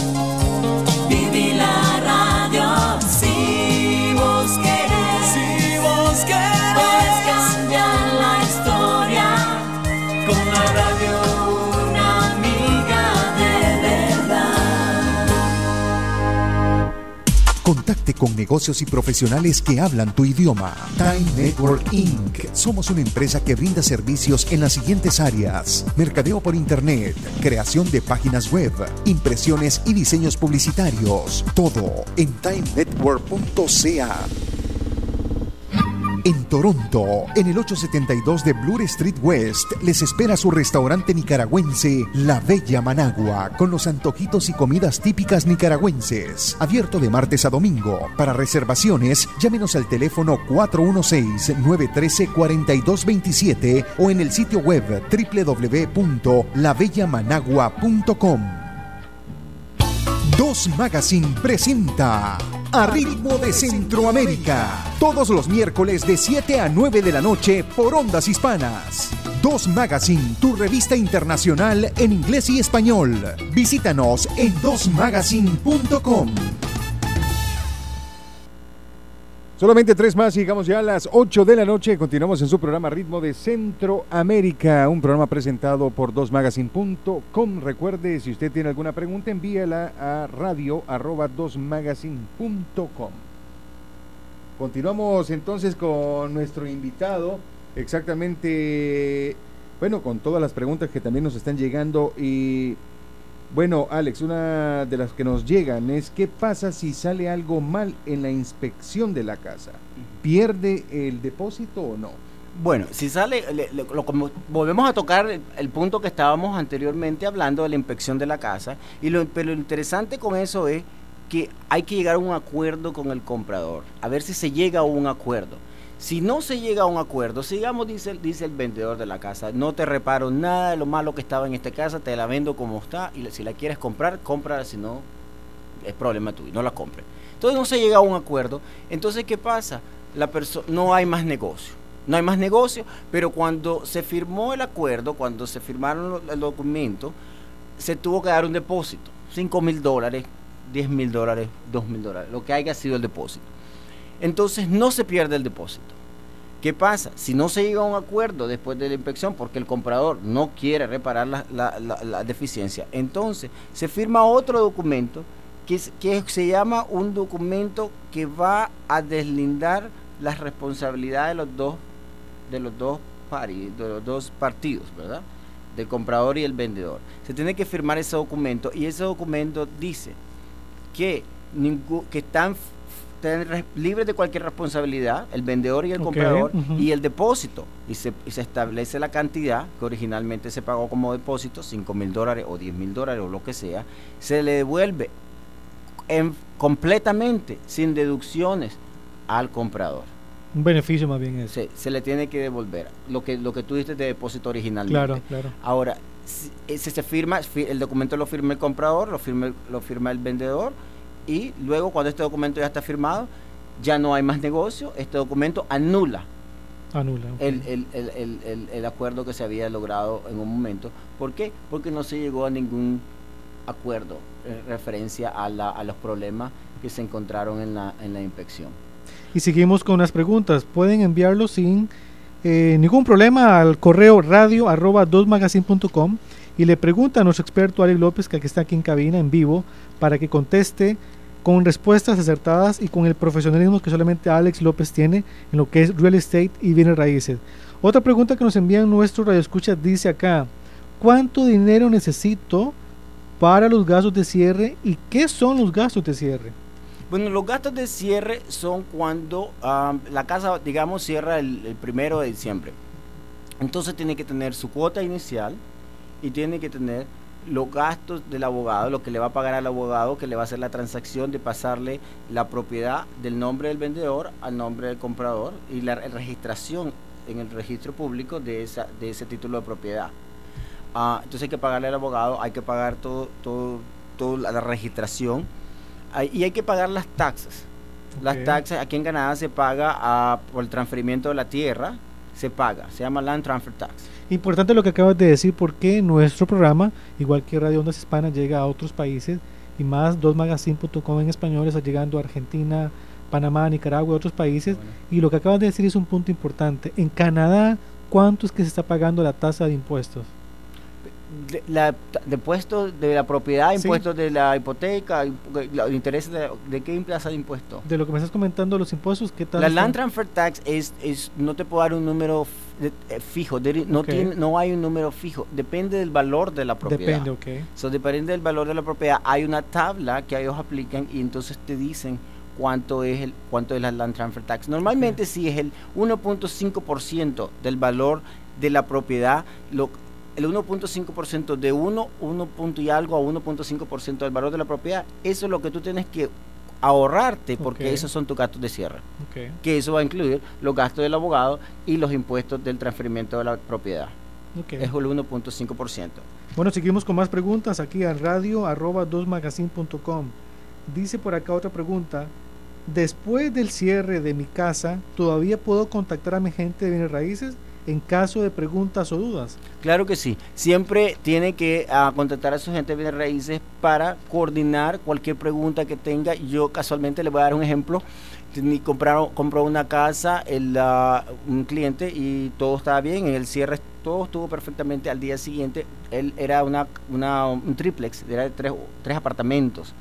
Contacte con negocios y profesionales que hablan tu idioma. Time Network Inc. Somos una empresa que brinda servicios en las siguientes áreas: mercadeo por internet, creación de páginas web, impresiones y diseños publicitarios. Todo en timenetwork.ca. En Toronto, en el 872 de Bloor Street West, les espera su restaurante nicaragüense La Bella Managua, con los antojitos y comidas típicas nicaragüenses. Abierto de martes a domingo. Para reservaciones, llámenos al teléfono 416-913-4227 o en el sitio web www.labellamanagua.com. Dos Magazine presenta A Ritmo de Centroamérica. Todos los miércoles de 7 a 9 de la noche por Ondas Hispanas. Dos Magazine, tu revista internacional en inglés y español. Visítanos en dosmagazine.com. Solamente tres más y llegamos ya a las 8 de la noche. Continuamos en su programa Ritmo de Centroamérica, un programa presentado por dosmagazine.com. Recuerde, si usted tiene alguna pregunta, envíela a radio arroba. Continuamos entonces con nuestro invitado, exactamente, bueno, con todas las preguntas que también nos están llegando y bueno, Alex, una de las que nos llegan es qué pasa si sale algo mal en la inspección de la casa. ¿Pierde el depósito o no? Bueno, si sale, le- lo- como- volvemos a tocar el, el punto que estábamos anteriormente hablando de la inspección de la casa, y lo, pero lo interesante con eso es que hay que llegar a un acuerdo con el comprador, a ver si se llega a un acuerdo. Si no se llega a un acuerdo, sigamos, dice, el- vendedor de la casa, no te reparo nada de lo malo que estaba en esta casa, te la vendo como está, y si la quieres comprar, cómprala, si no, es problema tuyo, no la compres. Entonces no se llega a un acuerdo. Entonces, ¿qué pasa? La no hay más negocio. No hay más negocio, pero cuando se firmó el acuerdo, cuando se firmaron el documento, se tuvo que dar un depósito. 5 mil dólares, 10 mil dólares, 2 mil dólares, lo que haya sido el depósito. Entonces no se pierde el depósito. ¿Qué pasa? Si no se llega a un acuerdo después de la inspección porque el comprador no quiere reparar la, la- deficiencia, entonces se firma otro documento que, es- que se llama un documento que va a deslindar las responsabilidades de los dos, de los dos, de partidos, ¿verdad? Del comprador y el vendedor. Se tiene que firmar ese documento y ese documento dice que, que están re- libres de cualquier responsabilidad, el vendedor y el comprador, y el depósito. Y se, y se establece la cantidad que originalmente se pagó como depósito, 5 mil dólares o 10 mil dólares o lo que sea, se le devuelve en- completamente, sin deducciones, al comprador. Un beneficio más bien eso. Se, se le tiene que devolver lo que, lo que tú diste de depósito originalmente. Claro, claro. Ahora, si, eh, si se firma, fi- el documento lo firma el comprador, lo firma, el- lo firma el vendedor y luego cuando este documento ya está firmado, ya no hay más negocio, este documento anula Anula. el, el- el- el- acuerdo que se había logrado en un momento. ¿Por qué? Porque no se llegó a ningún acuerdo en referencia a, la- a los problemas que se encontraron en la, en la inspección. Y seguimos con las preguntas. Pueden enviarlo sin eh, ningún problema al correo radio arroba 2magazine.com y le pregunta a nuestro experto Alex López, que está aquí en cabina en vivo, para que conteste con respuestas acertadas y con el profesionalismo que solamente Alex López tiene en lo que es real estate y bienes raíces. Otra pregunta que nos envían nuestros radioescuchas dice acá, ¿cuánto dinero necesito para los gastos de cierre y qué son los gastos de cierre? Bueno, los gastos de cierre son cuando ah, la casa, digamos, cierra el primero de diciembre. Entonces tiene que tener su cuota inicial y tiene que tener los gastos del abogado, lo que le va a pagar al abogado, que le va a hacer la transacción de pasarle la propiedad del nombre del vendedor al nombre del comprador y la registración en el registro público de, esa, de ese título de propiedad. Ah, entonces hay que pagarle al abogado, hay que pagar todo, todo, todo la, registración hay- y hay que pagar las taxas. Las taxas aquí en Canadá se paga ah, por el transferimiento de la tierra, se paga, se llama Land Transfer Tax. Importante lo que acabas de decir porque nuestro programa, igual que Radio Ondas Hispanas, llega a otros países y más 2magazine.com en español está llegando a Argentina, Panamá, Nicaragua y otros países. Y lo que acabas de decir es un punto importante. En Canadá, ¿cuánto es que se está pagando la tasa de impuestos? De, la, de impuestos de la propiedad, Sí. impuestos de la hipoteca, los intereses de, de qué tasa de impuesto. De lo que me estás comentando, los impuestos, ¿qué tal? La Land Transfer Tax es, es no te puedo dar un número eh, fijo, no, tiene, no hay un número fijo, depende del valor de la propiedad. Depende, ok. So, depende del valor de la propiedad. Hay una tabla que ellos aplican y entonces te dicen cuánto es el cuánto es la land transfer tax. Normalmente si es el 1.5% del valor de la propiedad, lo, el 1.5% de 1, 1 punto y algo a 1.5% del valor de la propiedad, eso es lo que tú tienes que ahorrarte porque esos son tus gastos de cierre. Que eso va a incluir los gastos del abogado y los impuestos del transferimiento de la propiedad. Es el 1.5%. Bueno, seguimos con más preguntas aquí a radio arroba 2magazine.com. Dice por acá otra pregunta. Después del cierre de mi casa, ¿todavía puedo contactar a mi gente de bienes raíces en caso de preguntas o dudas? Claro que sí. Siempre tiene que ah, contactar a su gente de raíces para coordinar cualquier pregunta que tenga. Yo casualmente le voy a dar un ejemplo. Compraron, compró una casa el, ah, un cliente y todo estaba bien. En el cierre todo estuvo perfectamente. Al día siguiente él era una, una- un triplex, era de tres, tres apartamentos.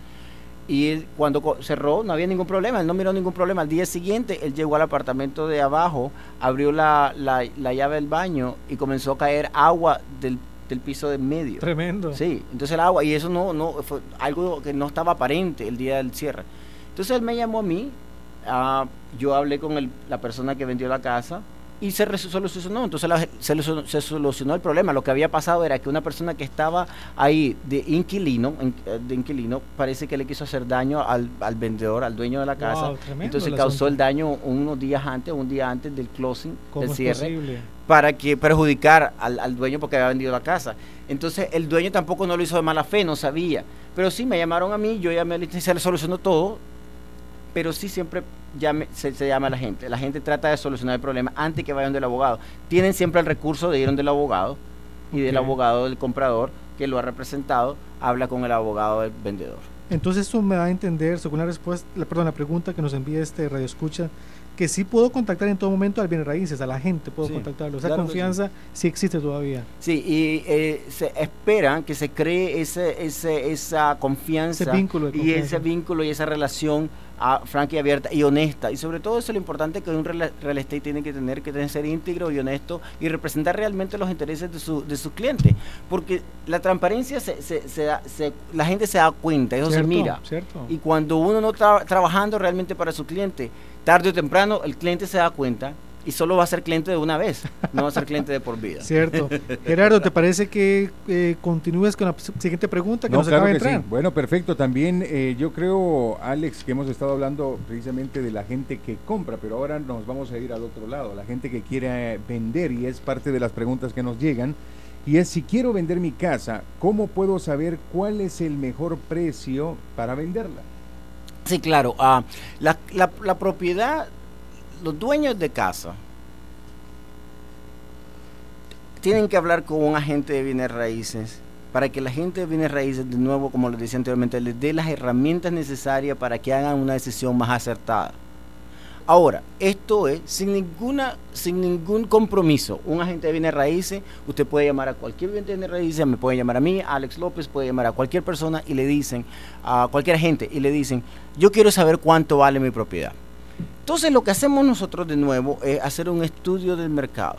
Y él, cuando cerró no había ningún problema, él no miró ningún problema. Al día siguiente él llegó al apartamento de abajo, abrió la, la- la llave del baño y comenzó a caer agua del, del piso de medio. Tremendo. Sí, entonces el agua, y eso no, no fue algo que no estaba aparente el día del cierre. Entonces él me llamó a mí, ah, yo hablé con el- la persona que vendió la casa y se solucionó. Entonces la- se, se solucionó el problema. Lo que había pasado era que una persona que estaba ahí de inquilino, eh, de inquilino, parece que le quiso hacer daño al, al vendedor, al dueño de la casa. Wow, entonces causó el daño unos días antes, un día antes del closing, ¿Cómo del cierre posible? para que perjudicar al, al dueño porque había vendido la casa. Entonces el dueño tampoco no lo hizo de mala fe, no sabía. Pero sí me llamaron a mí, yo llamé al se le solucionó todo, pero sí siempre llame- se, se llama a la gente. La gente trata de solucionar el problema antes que vayan del abogado. Tienen siempre el recurso de ir donde el abogado y del abogado del comprador que lo ha representado, habla con el abogado del vendedor. Entonces eso me da a entender, según la respuesta, la, perdón, la pregunta que nos envía este radio escucha, que sí puedo contactar en todo momento al bienes raíces, a la gente puedo Sí, contactarlo. Esa claro que sí. confianza sí. existe todavía. Sí, y eh, se espera que se cree ese, ese, esa confianza Ese vínculo de y ese vínculo y esa relación ah, franca y abierta y honesta. Y sobre todo eso es lo importante que un real, real estate tiene que tener, que tener ser íntegro y honesto y representar realmente los intereses de su, de su cliente. Porque la transparencia, se, se, se se- la gente se da cuenta, eso se mira. ¿Cierto? Y cuando uno no está trabajando realmente para su cliente, tarde o temprano el cliente se da cuenta y solo va a ser cliente de una vez, no va a ser cliente de por vida. Cierto. Gerardo, ¿te parece que eh, continúes con la siguiente pregunta que No, nos claro acaba de que sí. entrar? Bueno, perfecto. También eh, yo creo, Alex, que hemos estado hablando precisamente de la gente que compra, pero ahora nos vamos a ir al otro lado, la gente que quiere vender y es parte de las preguntas que nos llegan. Y es, si quiero vender mi casa, ¿cómo puedo saber cuál es el mejor precio para venderla? Sí, claro. ah, la, la- la propiedad, los dueños de casa tienen que hablar con un agente de bienes raíces para que la gente de bienes raíces, de nuevo, como les decía anteriormente, les dé las herramientas necesarias para que hagan una decisión más acertada. Ahora, esto es sin ninguna, sin ningún compromiso. Un agente de bienes raíces, usted puede llamar a cualquier agente de bienes raíces, me puede llamar a mí, Alex López, puede llamar a cualquier persona y le dicen, a cualquier agente, y le dicen, yo quiero saber cuánto vale mi propiedad. Entonces lo que hacemos nosotros de nuevo es hacer un estudio del mercado.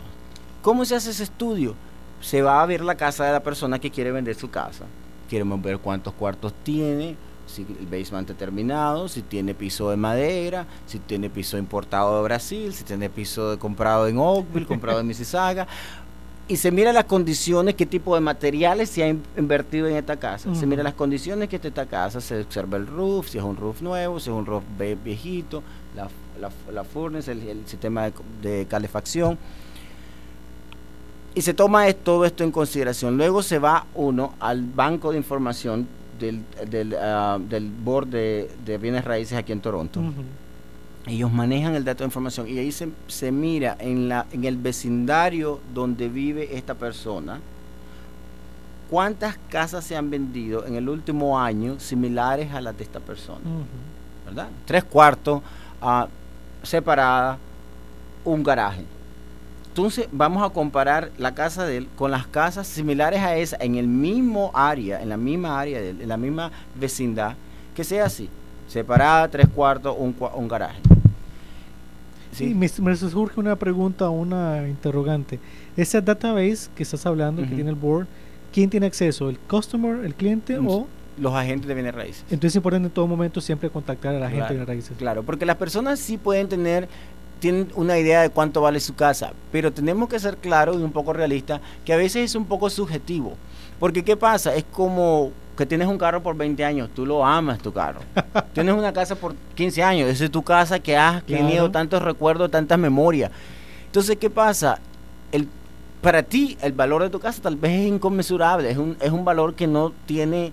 ¿Cómo se hace ese estudio? Se va a ver la casa de la persona que quiere vender su casa. Queremos ver cuántos cuartos tiene, si el basement está terminado, si tiene piso de madera, si tiene piso importado de Brasil, si tiene piso de- comprado en Oakville, comprado en Mississauga. Y se mira las condiciones, qué tipo de materiales se ha in- invertido en esta casa. Se mira las condiciones que está esta casa, se observa el roof, si es un roof nuevo, si es un roof viejito, la, la, la furnace, el, el sistema de, de calefacción. Y se toma todo esto en consideración. Luego se va uno al banco de información del, del, ah, del board de, de bienes raíces aquí en Toronto. Ellos manejan el dato de información y ahí se, se mira en, la, en el vecindario donde vive esta persona cuántas casas se han vendido en el último año similares a las de esta persona. ¿verdad? Tres cuartos, ah, separada, un garaje. Entonces vamos a comparar la casa de él con las casas similares a esa en el mismo área, en la misma área de él, en la misma vecindad, que sea así, separada, tres cuartos, un, un garaje. Sí, ¿Sí? me, me surge una pregunta, una interrogante. Ese database que estás hablando, que tiene el board, ¿quién tiene acceso? ¿El customer, el cliente o...? Los agentes de bienes raíces. Entonces es importante en todo momento siempre contactar a la gente Claro, de raíces. Claro, porque las personas sí pueden tener tienen una idea de cuánto vale su casa, pero tenemos que ser claros y un poco realistas que a veces es un poco subjetivo. Porque ¿qué pasa? Es como que tienes un carro por 20 años, tú lo amas tu carro. tienes una casa por 15 años, esa es tu casa que has Claro. tenido tantos recuerdos, tantas memorias. Entonces, ¿qué pasa? El, para ti el valor de tu casa tal vez es inconmensurable, es un, es un valor que no tiene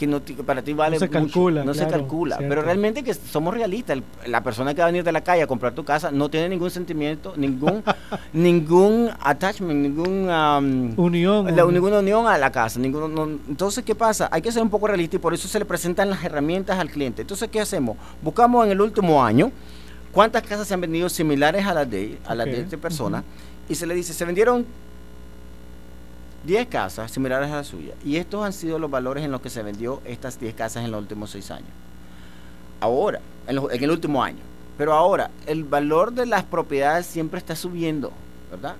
que no para ti vale se mucho, calcula, no se calcula, cierto. pero realmente que somos realistas, el- la persona que va a venir de la calle a comprar tu casa no tiene ningún sentimiento, ningún ningún attachment, ningún um, Unión. la- un- ninguna unión a la casa. ninguno- no- entonces, ¿qué pasa? Hay que ser un poco realista y por eso se le presentan las herramientas al cliente. Entonces, ¿qué hacemos? Buscamos en el último año cuántas casas se han vendido similares a las de, a las de esta persona y se le dice, se vendieron 10 casas similares a la suya y estos han sido los valores en los que se vendió estas 10 casas en los últimos 6 años. Ahora, en, el último año. Pero ahora, el valor de las propiedades siempre está subiendo, ¿verdad?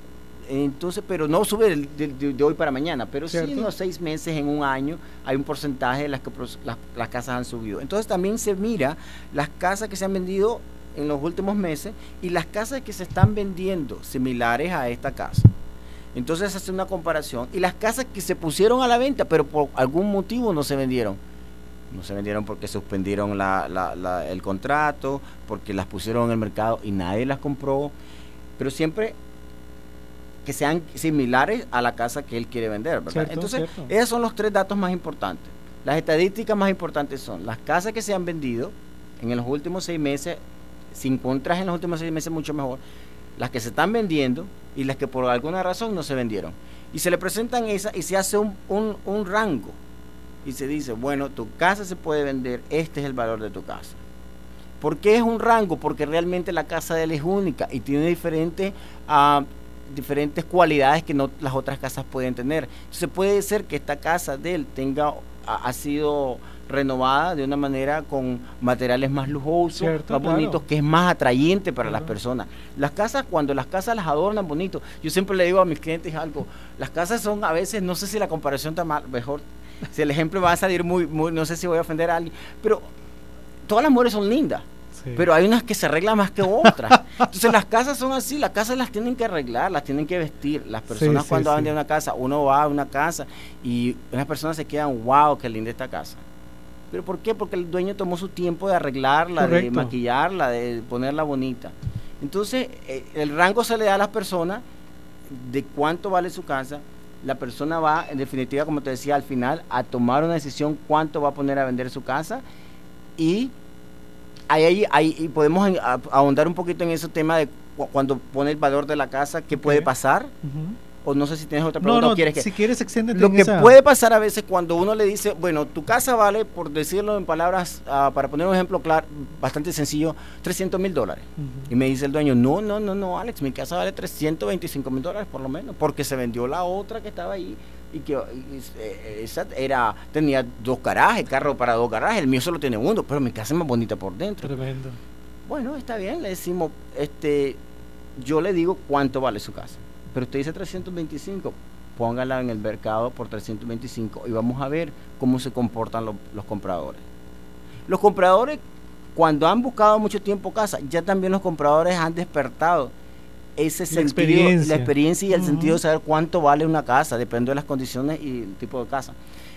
Entonces, pero no sube de, de- de hoy para mañana, pero sí en los seis meses, en un año, hay un porcentaje de las que las casas han subido. Entonces también se mira las casas que se han vendido en los últimos meses y las casas que se están vendiendo similares a esta casa. Entonces hace una comparación y las casas que se pusieron a la venta, pero por algún motivo no se vendieron. No se vendieron porque suspendieron la- la- la- el contrato, porque las pusieron en el mercado y nadie las compró. Pero siempre que sean similares a la casa que él quiere vender, ¿verdad? Cierto, Entonces, cierto. esos son los tres datos más importantes. Las estadísticas más importantes son las casas que se han vendido en los últimos seis meses, si encuentras en los últimos seis meses mucho mejor, las que se están vendiendo y las que por alguna razón no se vendieron. Y se le presentan esas y se hace un, un- un rango. Y se dice, bueno, tu casa se puede vender, este es el valor de tu casa. ¿Por qué es un rango? Porque realmente la casa de él es única y tiene diferentes, ah, diferentes cualidades que no las otras casas pueden tener. Entonces puede ser que esta casa de él tenga, ha, sido renovada de una manera con materiales más lujosos, Cierto, más claro. bonitos, que es más atrayente para las personas. Las casas, cuando las casas las adornan bonito, yo siempre le digo a mis clientes algo, las casas son a veces, no sé si la comparación está mal, mejor, si el ejemplo va a salir muy, muy, no sé si voy a ofender a alguien, pero todas las mujeres son lindas. Sí. Pero hay unas que se arreglan más que otras. Entonces las casas son así, las casas las tienen que arreglar, las tienen que vestir. Las personas sí, cuando van de una casa, uno va a una casa y unas personas se quedan, wow, qué linda esta casa. ¿Pero por qué? Porque el dueño tomó su tiempo de arreglarla, de maquillarla, de ponerla bonita. Entonces eh, el rango se le da a las personas de cuánto vale su casa. La persona va, en definitiva, como te decía, al final, a tomar una decisión cuánto va a poner a vender su casa y ahí, ahí- podemos ahondar un poquito en ese tema de cu- cuando pone el valor de la casa, qué puede pasar. O no sé si tienes otra No, pregunta no, o quieres que... si quieres extiéndete Lo que esa- puede pasar a veces cuando uno le dice, bueno, tu casa vale, por decirlo en palabras, ah, para poner un ejemplo claro, bastante sencillo, 300 mil dólares. Y me dice el dueño, no, no, no, no, Alex, mi casa vale 325 mil dólares por lo menos, porque se vendió la otra que estaba ahí y que y, eh, esa era, tenía dos garajes, carro para dos garajes, el mío solo tiene uno, pero mi casa es más bonita por dentro. Tremendo. Bueno, está bien, le decimos, este, yo le digo cuánto vale su casa. Pero usted dice 325, póngala en el mercado por 325 y vamos a ver cómo se comportan lo- los compradores. Los compradores, cuando han buscado mucho tiempo casa, ya también los compradores han despertado ese La sentido, experiencia. la experiencia y el sentido de saber cuánto vale una casa, depende de las condiciones y el tipo de casa.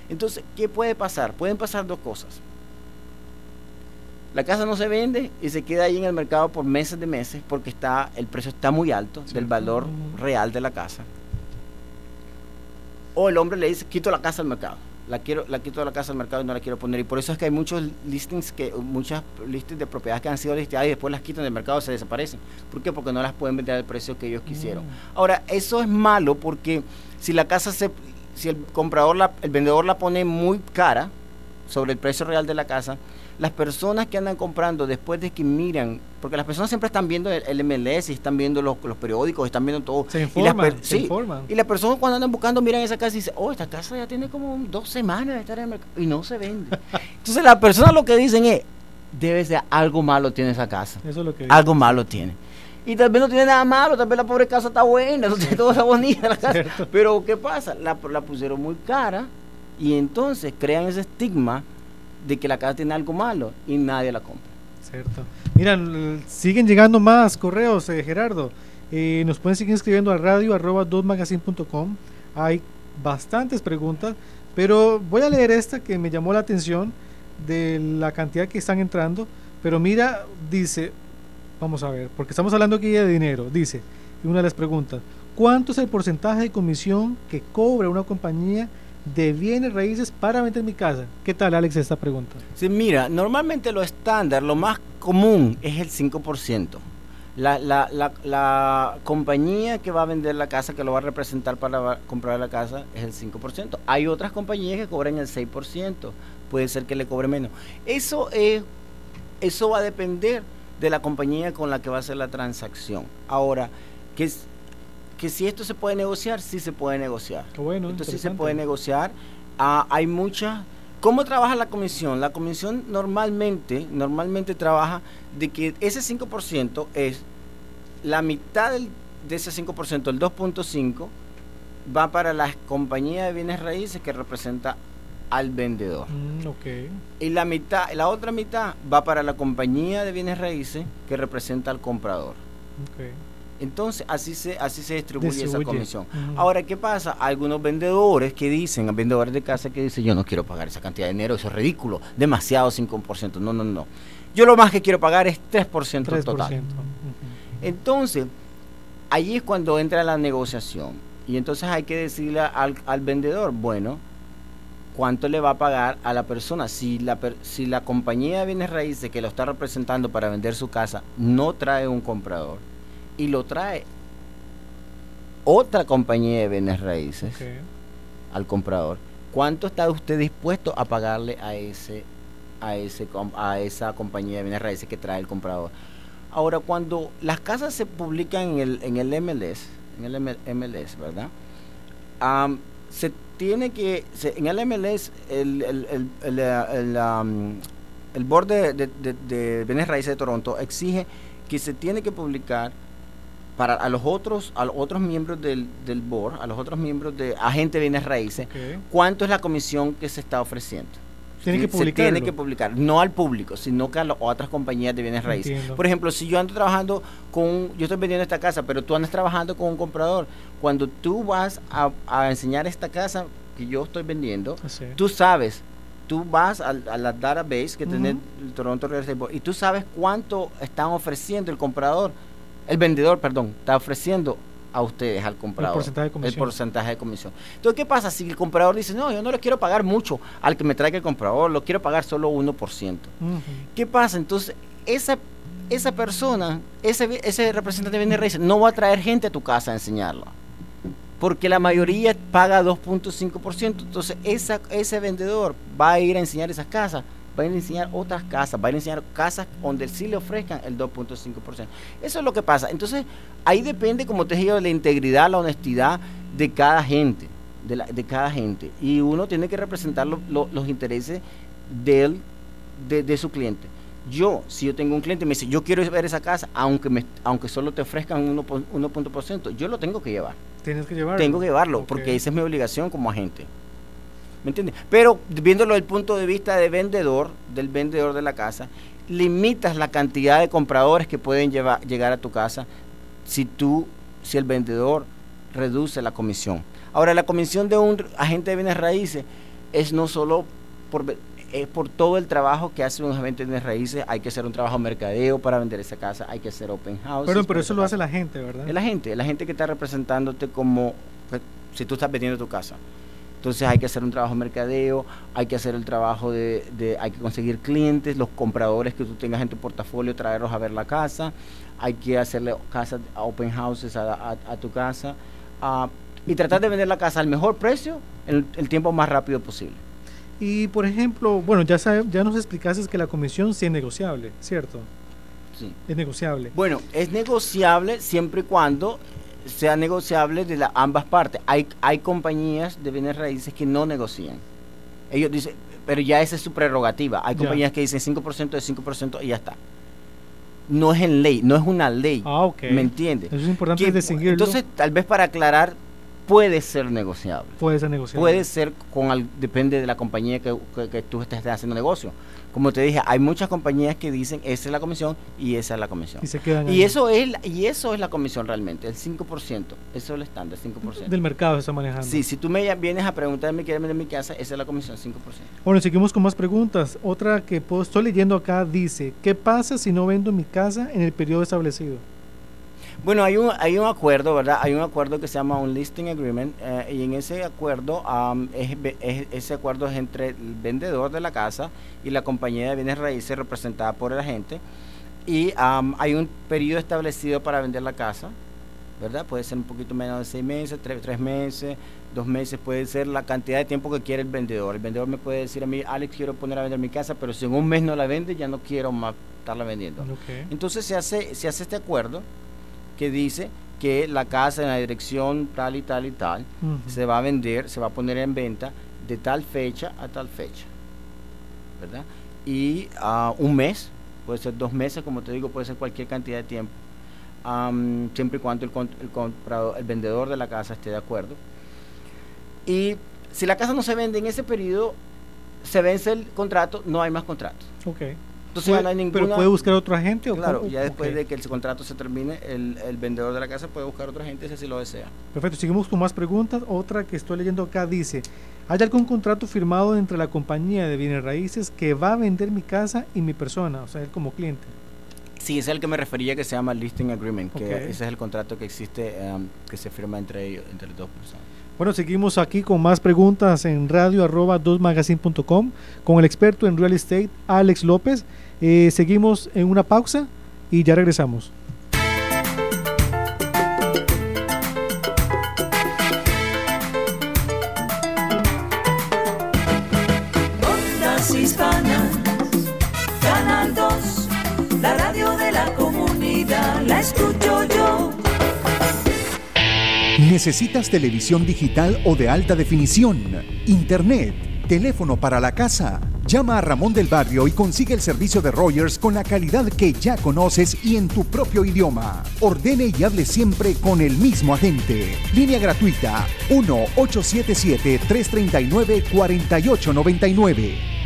Entonces, ¿qué puede pasar? Pueden pasar dos cosas. La casa no se vende y se queda ahí en el mercado por meses de meses porque está el precio está muy alto del valor real de la casa. O el hombre le dice, quito la casa al mercado. La quiero la quito de la casa al mercado y no la quiero poner. Y por eso es que hay muchos listings que muchas listings de propiedades que han sido listadas y después las quitan del mercado se desaparecen. ¿Por qué? Porque no las pueden vender al precio que ellos quisieron. Ahora, eso es malo porque si la casa se si el comprador la, el vendedor la pone muy cara sobre el precio real de la casa, las personas que andan comprando después de que miran, porque las personas siempre están viendo el, el MLS y están viendo los, los periódicos, están viendo todo. Se Y las informan, se sí, informan. y las personas cuando andan buscando miran esa casa y dicen, oh, esta casa ya tiene como dos semanas de estar en el mercado y no se vende. Entonces las personas lo que dicen es, debe ser algo malo tiene esa casa, Eso es lo que algo malo tiene. Y tal vez no tiene nada malo, tal vez la pobre casa está buena, todo está bonita la casa. Cierto. Pero ¿qué pasa? La, la pusieron muy cara y entonces crean ese estigma de que la casa tiene algo malo y nadie la compra. Cierto. Mira, siguen llegando más correos, eh, Gerardo. Eh, nos pueden seguir escribiendo a radio arroba dosmagazine.com. Hay bastantes preguntas, pero voy a leer esta que me llamó la atención de la cantidad que están entrando. Pero mira, dice, vamos a ver, porque estamos hablando aquí de dinero. Dice, una de las preguntas, ¿cuánto es el porcentaje de comisión que cobra una compañía de bienes raíces para vender mi casa? ¿Qué tal, Alex, esta pregunta? Sí, mira, normalmente lo estándar, lo más común es el 5%. La, la, la, la compañía que va a vender la casa, que lo va a representar para comprar la casa, es el 5%. Hay otras compañías que cobran el 6%. Puede ser que le cobre menos. Eso, es, eso va a depender de la compañía con la que va a hacer la transacción. Ahora, que, es- que si esto se puede negociar, sí se puede negociar. Qué bueno, Esto sí se puede negociar. Ah, hay muchas. ¿Cómo trabaja la comisión? La comisión normalmente, normalmente trabaja de que ese 5% es la mitad del- de ese 5%, el 2.5, va para la compañía de bienes raíces que representa al vendedor. Mm. Y la mitad, la otra mitad va para la compañía de bienes raíces que representa al comprador. ok. Entonces, así se, así se distribuye, esa comisión. Ahora, ¿qué pasa? Algunos vendedores que dicen, vendedores de casa que dicen, yo no quiero pagar esa cantidad de dinero, eso es ridículo, demasiado 5%. No, no, no. Yo lo más que quiero pagar es 3%, 3%. total. Ujú. Entonces, allí es cuando entra la negociación. Y entonces hay que decirle al, al vendedor, bueno, ¿cuánto le va a pagar a la persona? Si la, per- si la compañía de bienes raíces que lo está representando para vender su casa no trae un comprador y lo trae otra compañía de bienes raíces al comprador, ¿cuánto está usted dispuesto a pagarle a ese a ese a esa compañía de bienes raíces que trae el comprador? Ahora, cuando las casas se publican en el en el MLS, en el MLS, ¿verdad? Se tiene que se- en el MLS el el el, el, eh, el, am, el board de, de, de- de bienes raíces de Toronto exige que se tiene que publicar para a los otros a los otros miembros del, del board, a los otros miembros de agente de bienes raíces, cuánto es la comisión que se está ofreciendo. Tiene que Se tiene que publicar, no al público, sino que a las otras compañías de bienes raíces. Entiendo. Por ejemplo, si yo ando trabajando con, yo estoy vendiendo esta casa, pero tú andas trabajando con un comprador, cuando tú vas a, a enseñar esta casa que yo estoy vendiendo, Sí. tú sabes, tú vas al- a, la database que tiene Ujú. el Toronto Real Estate Board y tú sabes cuánto están ofreciendo el comprador, el vendedor, perdón, está ofreciendo a ustedes, al comprador. porcentaje de comisión. El porcentaje de comisión. Entonces, ¿qué pasa si el comprador dice, no, yo no le quiero pagar mucho al que me traiga el comprador, lo quiero pagar solo 1%? Ujú. ¿Qué pasa? Entonces, esa, esa persona, ese, ese representante de bienes raíces, no va a traer gente a tu casa a enseñarlo. porque la mayoría paga 2.5%. Entonces, esa, ese vendedor va a ir a enseñar esas casas, va a enseñar otras casas, va a enseñar casas donde sí le ofrezcan el 2.5%. Eso es lo que pasa. Entonces, ahí depende, como te digo, de la integridad, la honestidad de cada gente. De, la- de cada gente. Y uno tiene que representar lo- lo- los intereses del, de, de su cliente. Yo, si yo tengo un cliente y me dice, yo quiero ver esa casa, aunque, me, aunque solo te ofrezcan 1 po- 1%, yo lo tengo que llevar. Tienes que llevarlo. Tengo que llevarlo, porque esa es mi obligación como agente. ¿Me entiendes? Pero viéndolo desde el punto de vista de vendedor, del vendedor de la casa, limitas la cantidad de compradores que pueden llevar, llegar a tu casa si tú, si el vendedor reduce la comisión. Ahora, la comisión de un agente de bienes raíces es no solo por, es por todo el trabajo que hace un agente de bienes raíces, hay que hacer un trabajo de mercadeo para vender esa casa, hay que hacer open house. Pero, pero eso lo hace la gente, ¿verdad? La gente, la gente que está representándote como pues, si tú estás vendiendo tu casa. Entonces hay que hacer un trabajo de mercadeo, hay que hacer el trabajo de, de- hay que conseguir clientes, los compradores que tú tengas en tu portafolio, traerlos a ver la casa, hay que hacerle casas, open houses a, a- a tu casa ah, y tratar de vender la casa al mejor precio en el, el tiempo más rápido posible. Y por ejemplo, bueno, ya sabe- ya nos explicaste que la comisión sí es negociable, ¿cierto? Sí. Es negociable. Bueno, es negociable siempre y cuando sea negociable de la, ambas partes. Hay, hay compañías de bienes raíces que no negocian. Ellos dicen, pero ya esa es su prerrogativa. Hay Ya. compañías que dicen 5% de 5% y ya está. No es en ley, no es una ley. Ah, ok. ¿Me entiendes? Eso es importante Que- distinguirlo. entonces, tal vez para aclarar, puede ser negociable. puede ser negociable. Puede ser con al- depende de la compañía que, que- que tú estés haciendo negocio. Como te dije, hay muchas compañías que dicen esa es la comisión y esa es la comisión. Y se quedan Y eso es y eso es la comisión realmente, el 5%. Eso es el estándar, 5%. del mercado se está manejando. Sí, si tú me vienes a preguntarme quieres vender mi casa, esa es la comisión, 5%. Bueno, seguimos con más preguntas. Otra que puedo- estoy leyendo acá dice, ¿qué pasa si no vendo mi casa en el periodo establecido? Bueno, hay un, hay un acuerdo, ¿verdad? Hay un acuerdo que se llama un listing agreement eh, y en ese acuerdo, es es- ese acuerdo es entre el vendedor de la casa y la compañía de bienes raíces representada por el agente y am, hay un periodo establecido para vender la casa, ¿verdad? Puede ser un poquito menos de seis meses, tres, tres meses, dos meses, puede ser la cantidad de tiempo que quiere el vendedor. El vendedor me puede decir a mí, Alex, quiero poner a vender mi casa, pero si en un mes no la vende, ya no quiero más estarla vendiendo. Entonces se hace, se hace este acuerdo que dice que la casa en la dirección tal y tal y tal se va a vender, se va a poner en venta de tal fecha a tal fecha. ¿Verdad? Y ah, un mes, puede ser dos meses, como te digo, puede ser cualquier cantidad de tiempo. am, siempre y cuando el, comprador, el vendedor de la casa esté de acuerdo. Y si la casa no se vende en ese periodo, se vence el contrato, no hay más contrato. Ok. Entonces no hay ninguna... Pero puede buscar otro agente o Claro, cómo? ya después de que el contrato se termine, el, el vendedor de la casa puede buscar otra gente si así lo desea. Perfecto, seguimos con más preguntas. Otra que estoy leyendo acá dice, ¿hay algún contrato firmado entre la compañía de bienes raíces que va a vender mi casa y mi persona, o sea, él como cliente? Sí, ese es el que me refería que se llama listing agreement, que ese es el contrato que existe, em, que se firma entre ellos, entre las dos personas. Bueno, seguimos aquí con más preguntas en radio arroba 2magazine.com con el experto en real estate, Alex López. Eh, seguimos en una pausa y ya regresamos. ¿Necesitas televisión digital o de alta definición? Internet, teléfono para la casa. Llama a Ramón del Barrio y consigue el servicio de Rogers con la calidad que ya conoces y en tu propio idioma. Ordene y hable siempre con el mismo agente. Línea gratuita 1-877-339-4899.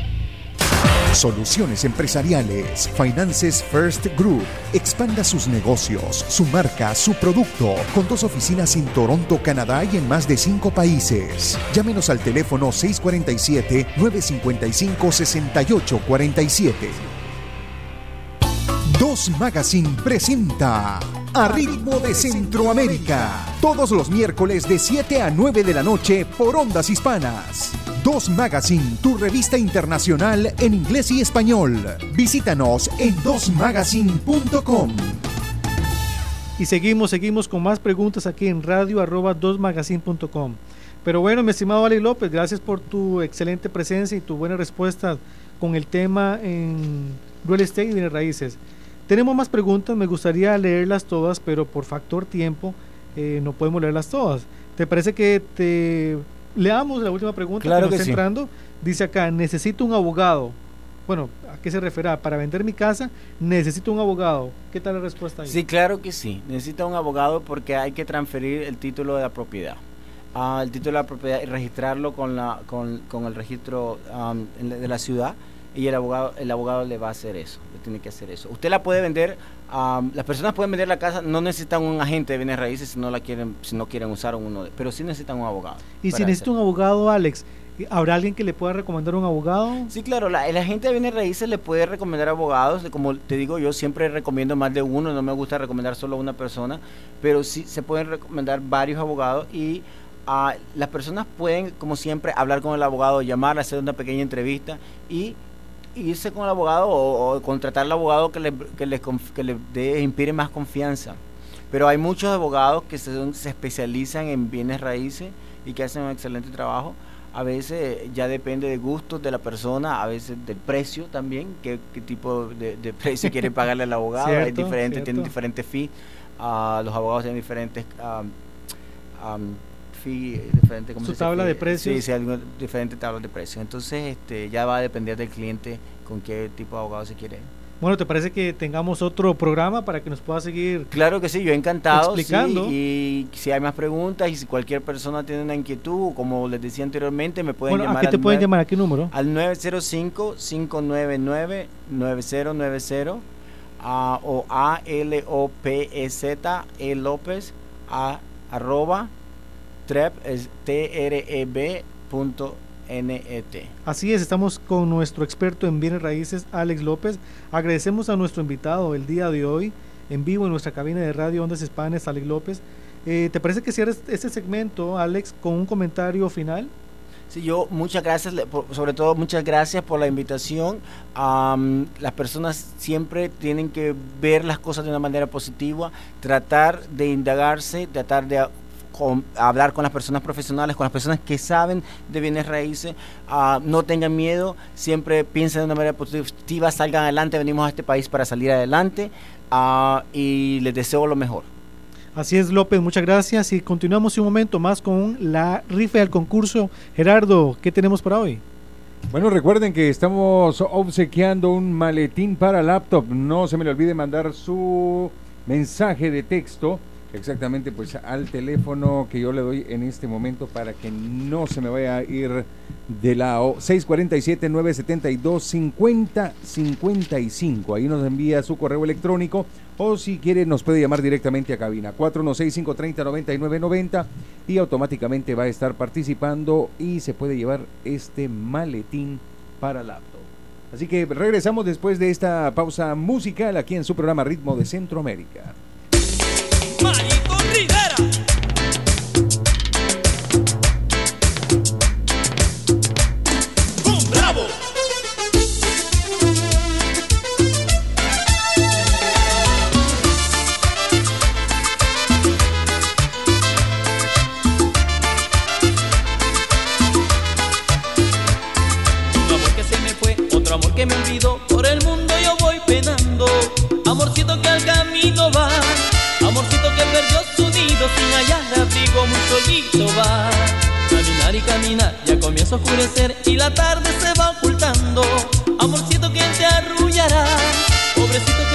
Soluciones empresariales. Finances First Group. Expanda sus negocios, su marca, su producto. Con dos oficinas en Toronto, Canadá y en más de cinco países. Llámenos al teléfono 645-955-6847. Dos Magazine presenta A Ritmo de Centroamérica. Todos los miércoles de 7 a 9 de la noche por Ondas Hispanas. Dos Magazine, tu revista internacional en inglés y español. Visítanos en dosmagazine.com. Y seguimos, seguimos con más preguntas aquí en radio arroba 2magazine.com. Pero bueno, mi estimado Ali López, gracias por tu excelente presencia y tu buena respuesta con el tema en real estate y bienes raíces. Tenemos más preguntas, me gustaría leerlas todas, pero por factor tiempo eh, no podemos leerlas todas. ¿Te parece que te leamos la última pregunta Claro que nos que está sí. entrando? Dice acá, necesito un abogado. Bueno, ¿a qué se refiere? Para vender mi casa, necesito un abogado. ¿Qué tal la respuesta ahí? Sí, claro que sí. Necesita un abogado porque hay que transferir el título de la propiedad. Ah, el título de la propiedad y registrarlo con, la, con, con el registro de la ciudad y el abogado, el abogado le va a hacer eso, le tiene que hacer eso. Usted la puede vender, am, las personas pueden vender la casa, no necesitan un agente de bienes raíces si no la quieren, si no quieren usar uno, de- pero sí necesitan un abogado. y si para necesito un abogado, Alex, ¿habrá alguien que le pueda recomendar un abogado? Sí, claro, la, el agente de bienes raíces le puede recomendar abogados, como te digo, yo siempre recomiendo más de uno, no me gusta recomendar solo a una persona, pero sí se pueden recomendar varios abogados y ah, las personas pueden, como siempre, hablar con el abogado, llamar, hacer una pequeña entrevista y irse con el abogado o, o contratar al abogado que le, que le, que le dé, inspire más confianza. Pero hay muchos abogados que se, se especializan en bienes raíces y que hacen un excelente trabajo. A veces ya depende de gustos de la persona, a veces del precio también, qué, qué tipo de, de precio quiere pagarle al abogado. Hay diferentes, tienen diferentes fees. ah, los abogados tienen diferentes um, um, fee, diferentes, ¿cómo Su se tabla de precios. Sí, sí, algo- diferentes tablas de precios. Entonces, este, ya va a depender del cliente con qué tipo de abogado se quiere. Bueno, ¿te parece que tengamos otro programa para que nos pueda seguir? Claro que sí, yo encantado. sí, Explicando. y si hay más preguntas y si cualquier persona tiene una inquietud, como les decía anteriormente, me pueden Bueno, llamar ¿a qué te al pueden llamar? ¿A qué número? al 905-599-9090 ah, o a l o p e z e lópez a arroba es t r e b punto n e t Así es, estamos con nuestro experto en bienes raíces, Alex López. Agradecemos a nuestro invitado el día de hoy, en vivo en nuestra cabina de radio Ondas Hispanas, Alex López. Eh, ¿Te parece que cierres este segmento, Alex, con un comentario final? Sí, yo muchas gracias, sobre todo muchas gracias por la invitación. Las personas siempre tienen que ver las cosas de una manera positiva, tratar de indagarse, tratar de con- hablar con las personas profesionales, con las personas que saben de bienes raíces. Ah, no tengan miedo, siempre piensen de una manera positiva, salgan adelante, venimos a este país para salir adelante ah, y les deseo lo mejor. Así es, López, muchas gracias. Y continuamos un momento más con la rifa del concurso. Gerardo, ¿qué tenemos para hoy? Bueno, recuerden que estamos obsequiando un maletín para laptop. No se me le olvide mandar su mensaje de texto exactamente pues al teléfono que yo le doy en este momento para que no se me vaya a ir de lado 647 972 5055 ahí nos envía su correo electrónico o si quiere nos puede llamar directamente a cabina 416 530 9990 y automáticamente va a estar participando y se puede llevar este maletín para laptop. Así que regresamos después de esta pausa musical aquí en su programa Ritmo de Centroamérica. Va. Caminar y caminar, ya comienza a oscurecer y la tarde se va ocultando. Amorcito que te arrullará. Pobrecito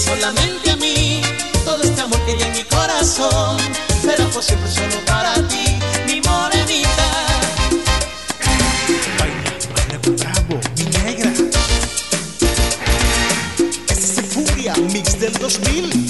solamente a mí todo este amor que hay en mi corazón será por siempre solo para ti, mi morenita. Baila, baila bravo, mi negra. Este es el Furia Mix del 2000.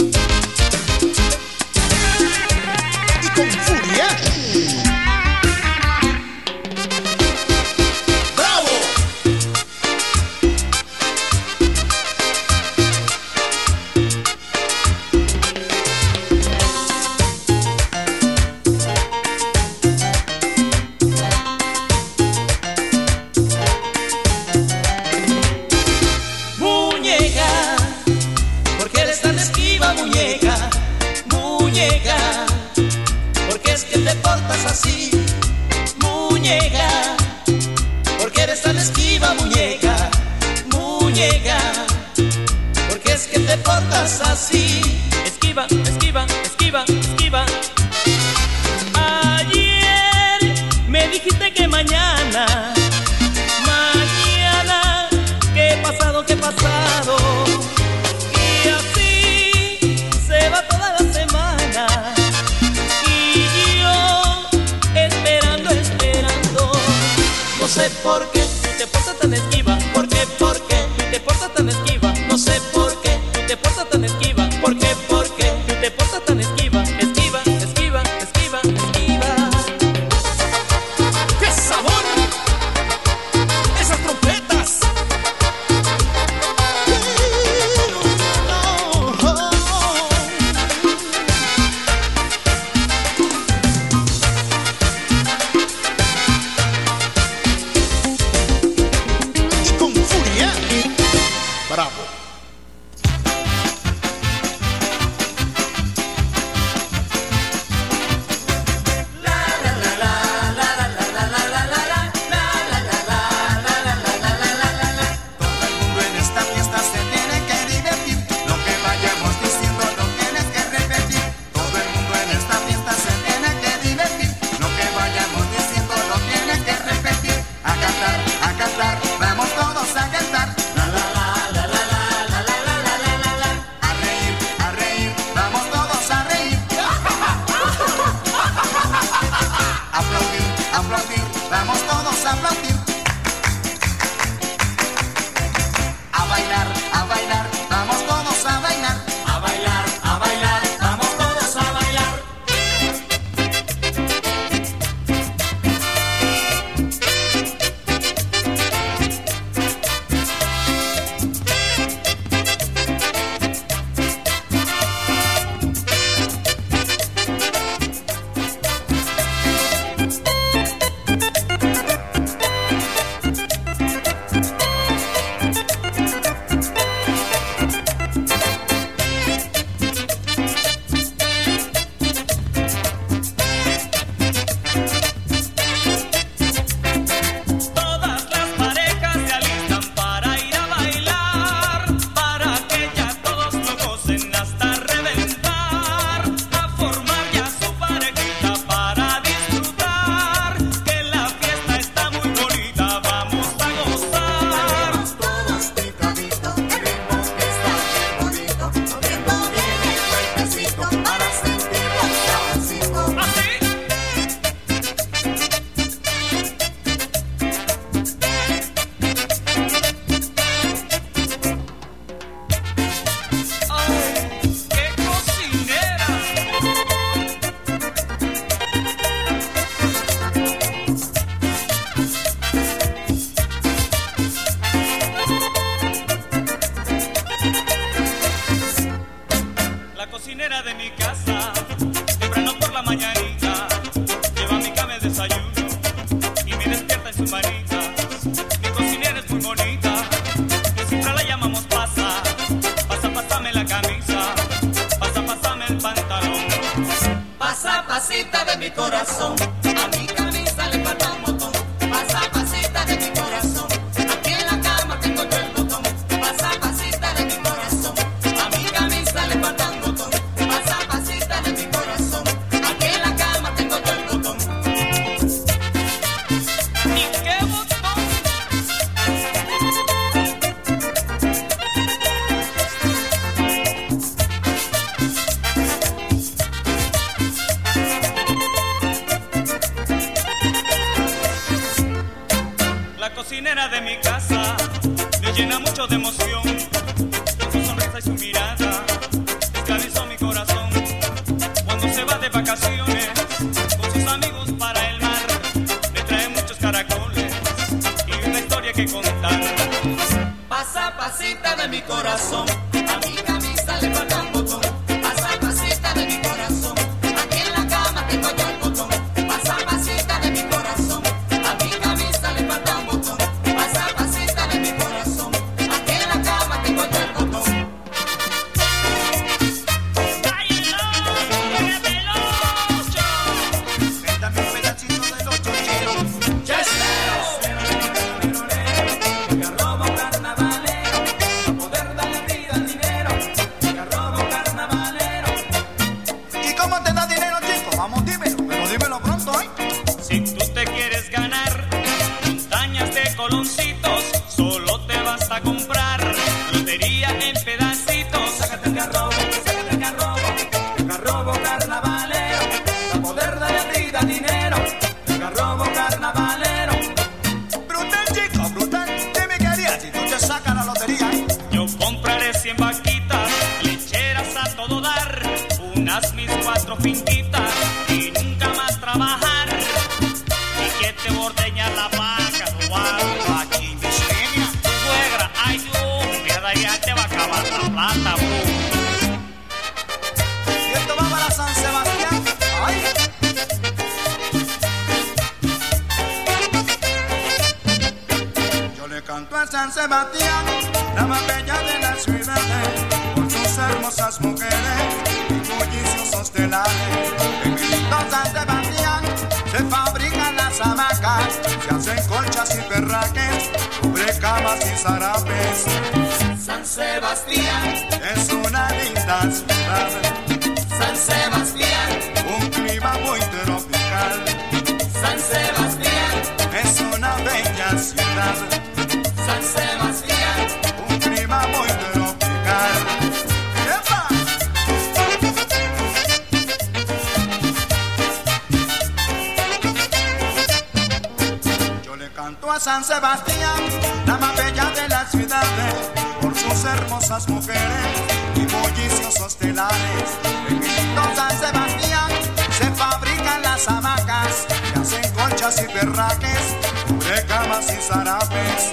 San Sebastián, la más bella de las ciudades, por sus hermosas mujeres y bulliciosos telares. En San Sebastián se fabrican las hamacas, que hacen colchas y berraques, de camas y zarapes.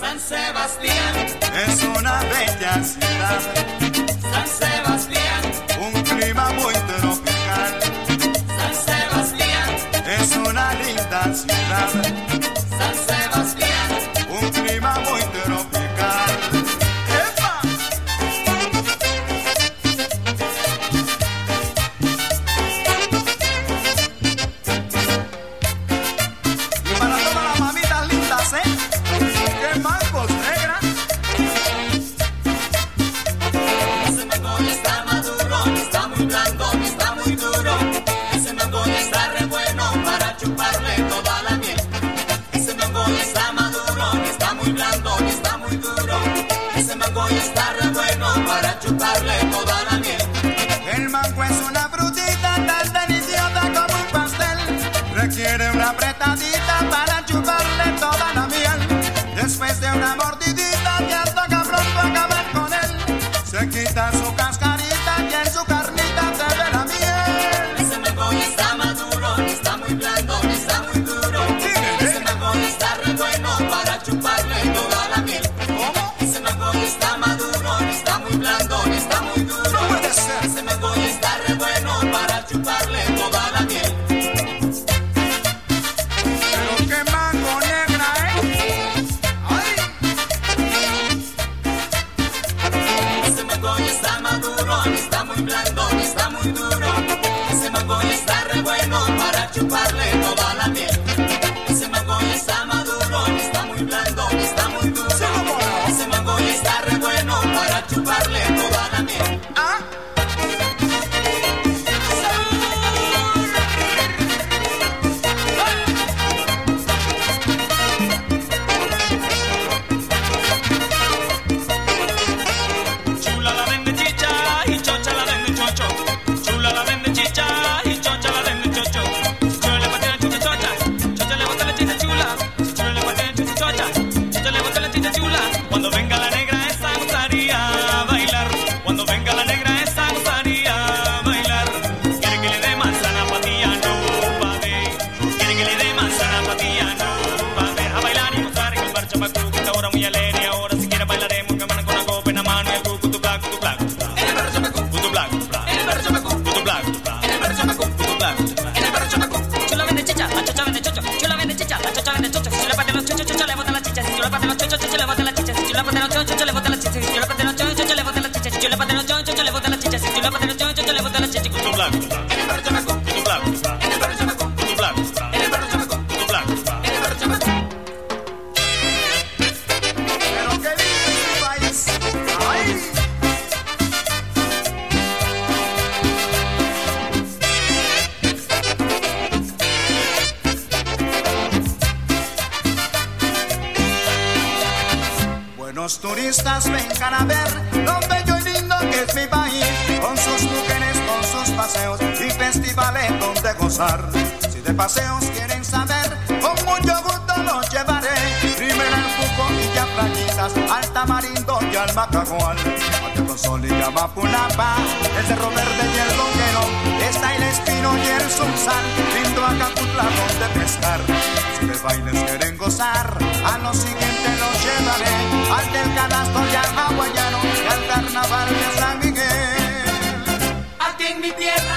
San Sebastián es una bella ciudad. San Sebastián Los turistas vengan a ver lo bello y lindo que es mi país, con sus mujeres, con sus paseos y festivales donde gozar. Si de paseos quieren saber, con mucho gusto los llevaré. Primero al Cuco y ya playitas, al Tamarindo y al Macagual, Sol y Amapulapa, el Cerro Verde y el Longuero esa y la espino y el sal, lindo Acapulco donde pescar. Si de bailes quieren gozar, a lo siguiente los llevaré, al del canasto y al hawaiano, y al carnaval de San Miguel. Aquí en mi tierra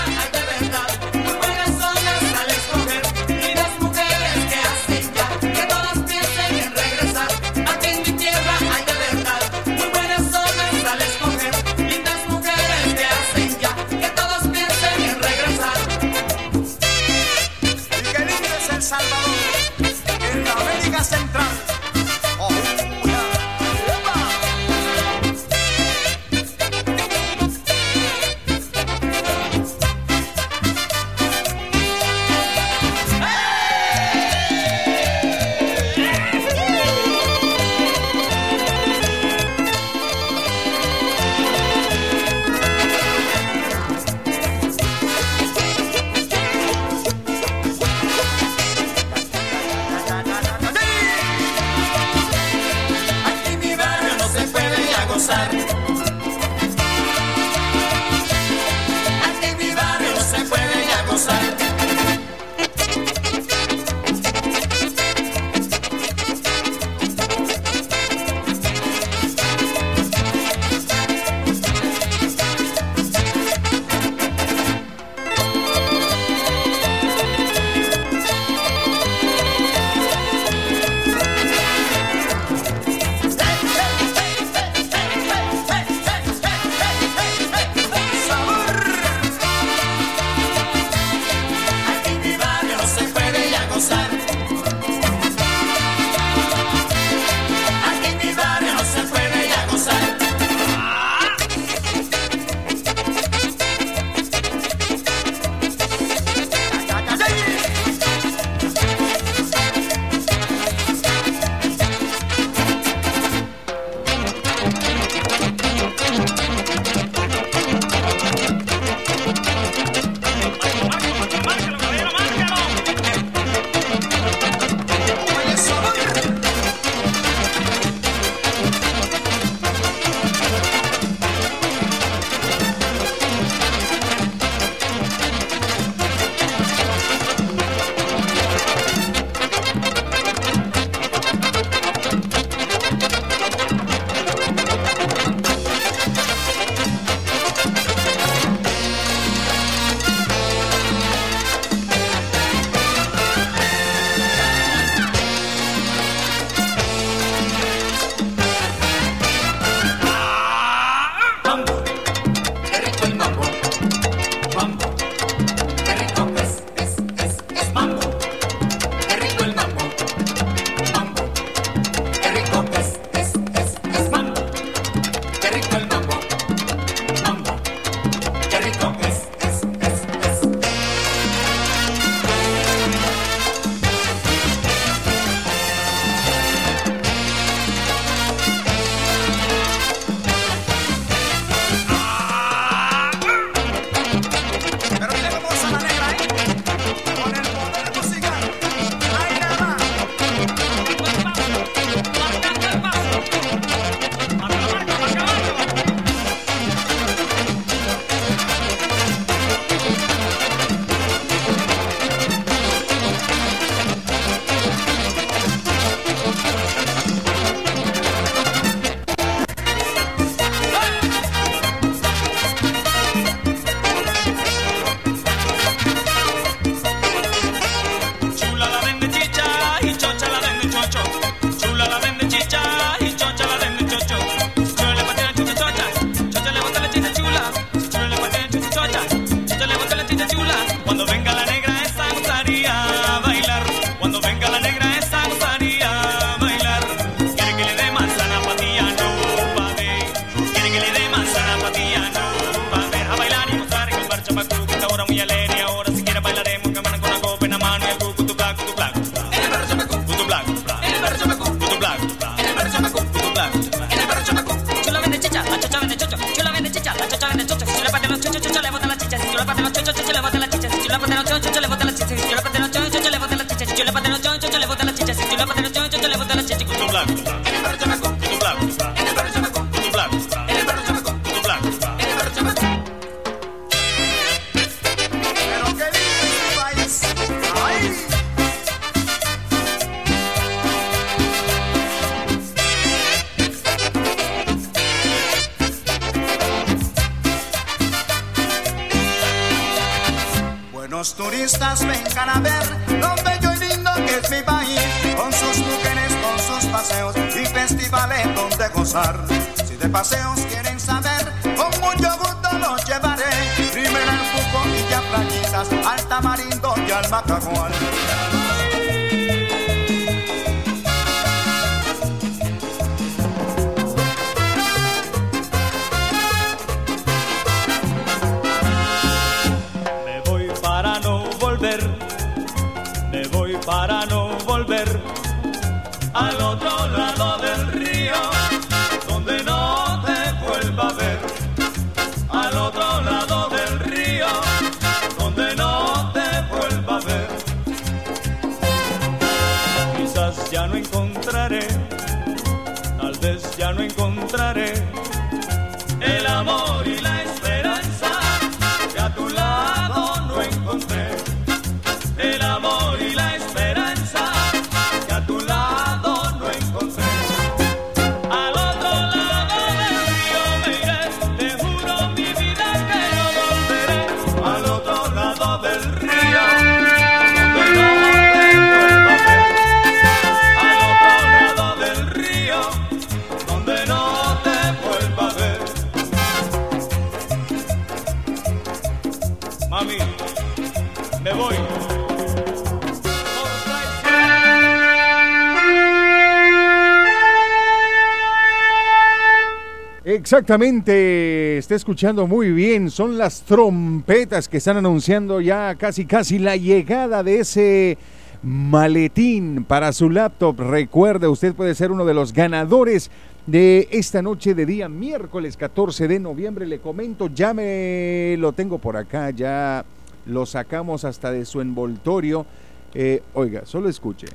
Exactamente, está escuchando muy bien. Son las trompetas que están anunciando ya casi casi la llegada de ese maletín para su laptop. Recuerde, usted puede ser uno de los ganadores de esta noche de día miércoles 14 de noviembre. Le comento, ya me lo tengo por acá, ya lo sacamos hasta de su envoltorio. Eh, oiga, solo escuche,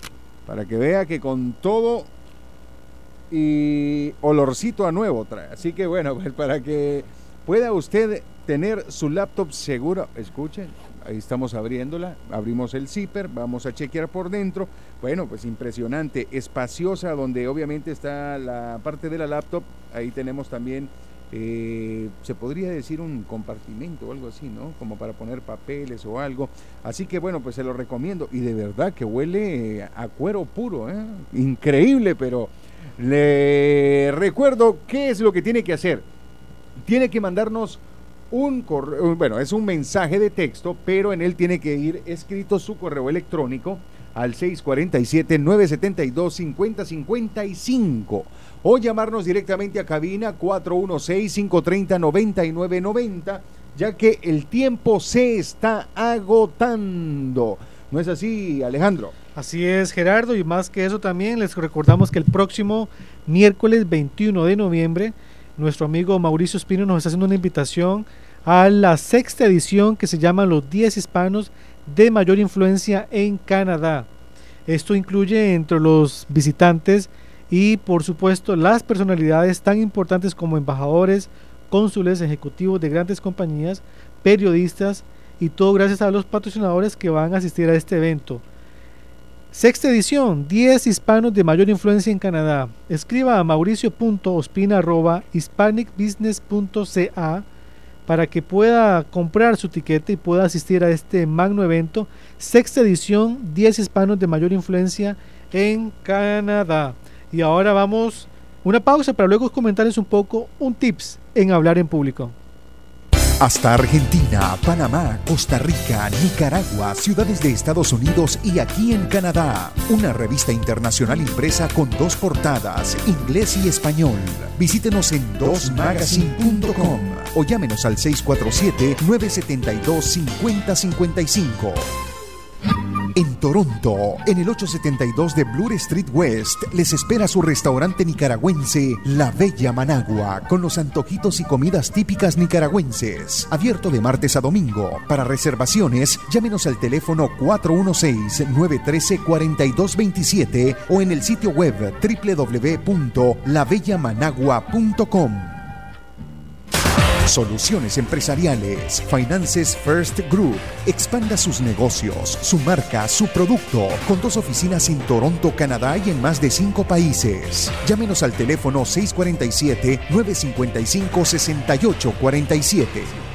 para que vea que con todo y olorcito a nuevo trae. Así que bueno, pues para que pueda usted tener su laptop seguro, escuchen, ahí estamos abriéndola, abrimos el zipper, vamos a chequear por dentro. Bueno, pues impresionante, espaciosa, donde obviamente está la parte de la laptop, ahí tenemos también, eh, se podría decir un compartimento o algo así, ¿no? Como para poner papeles o algo. Así que bueno, pues se lo recomiendo y de verdad que huele a cuero puro, ¿eh? Increíble, pero... Le recuerdo qué es lo que tiene que hacer. Tiene que mandarnos un correo, bueno, es un mensaje de texto, pero en él tiene que ir escrito su correo electrónico al 647-972-5055 o llamarnos directamente a cabina 416-530-9990, ya que el tiempo se está agotando. ¿No es así, Alejandro? Así es, Gerardo, y más que eso también les recordamos que el próximo miércoles 21 de noviembre, nuestro amigo Mauricio Espino nos está haciendo una invitación a la sexta edición que se llama Los 10 Hispanos de Mayor Influencia en Canadá. Esto incluye entre los visitantes y por supuesto las personalidades tan importantes como embajadores, cónsules, ejecutivos de grandes compañías, periodistas y todo gracias a los patrocinadores que van a asistir a este evento. Sexta edición, 10 hispanos de mayor influencia en Canadá. Escriba a mauricio.ospina.hispanicbusiness.ca para que pueda comprar su tiquete y pueda asistir a este magno evento. Sexta edición, 10 hispanos de mayor influencia en Canadá. Y ahora vamos una pausa para luego comentarles un poco un tips en hablar en público. Hasta Argentina, Panamá, Costa Rica, Nicaragua, ciudades de Estados Unidos y aquí en Canadá. Una revista internacional impresa con dos portadas, inglés y español. Visítenos en dosmagazine.com o llámenos al 647-972-5055. En Toronto, en el 872 de Bloor Street West, les espera su restaurante nicaragüense La Bella Managua, con los antojitos y comidas típicas nicaragüenses. Abierto de martes a domingo. Para reservaciones, llámenos al teléfono 416-913-4227 o en el sitio web www.labellamanagua.com. Soluciones empresariales. Finances First Group. Expanda sus negocios, su marca, su producto. Con dos oficinas en Toronto, Canadá y en más de cinco países. Llámenos al teléfono 647-955-6847.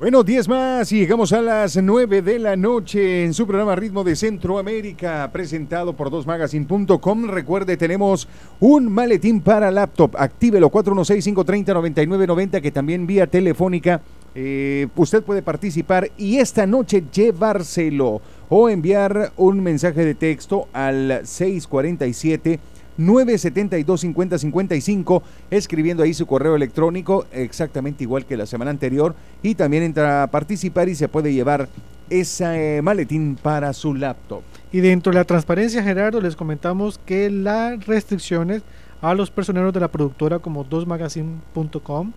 Bueno, 10 más y llegamos a las 9 de la noche en su programa Ritmo de Centroamérica, presentado por dosmagazine.com. Recuerde, tenemos un maletín para laptop. Actívelo 416-530-9990, que también vía telefónica eh, usted puede participar y esta noche llevárselo o enviar un mensaje de texto al 647 972 5055 escribiendo ahí su correo electrónico exactamente igual que la semana anterior y también entra a participar y se puede llevar ese maletín para su laptop. Y dentro de la transparencia, Gerardo, les comentamos que las restricciones a los personeros de la productora como 2magazine.com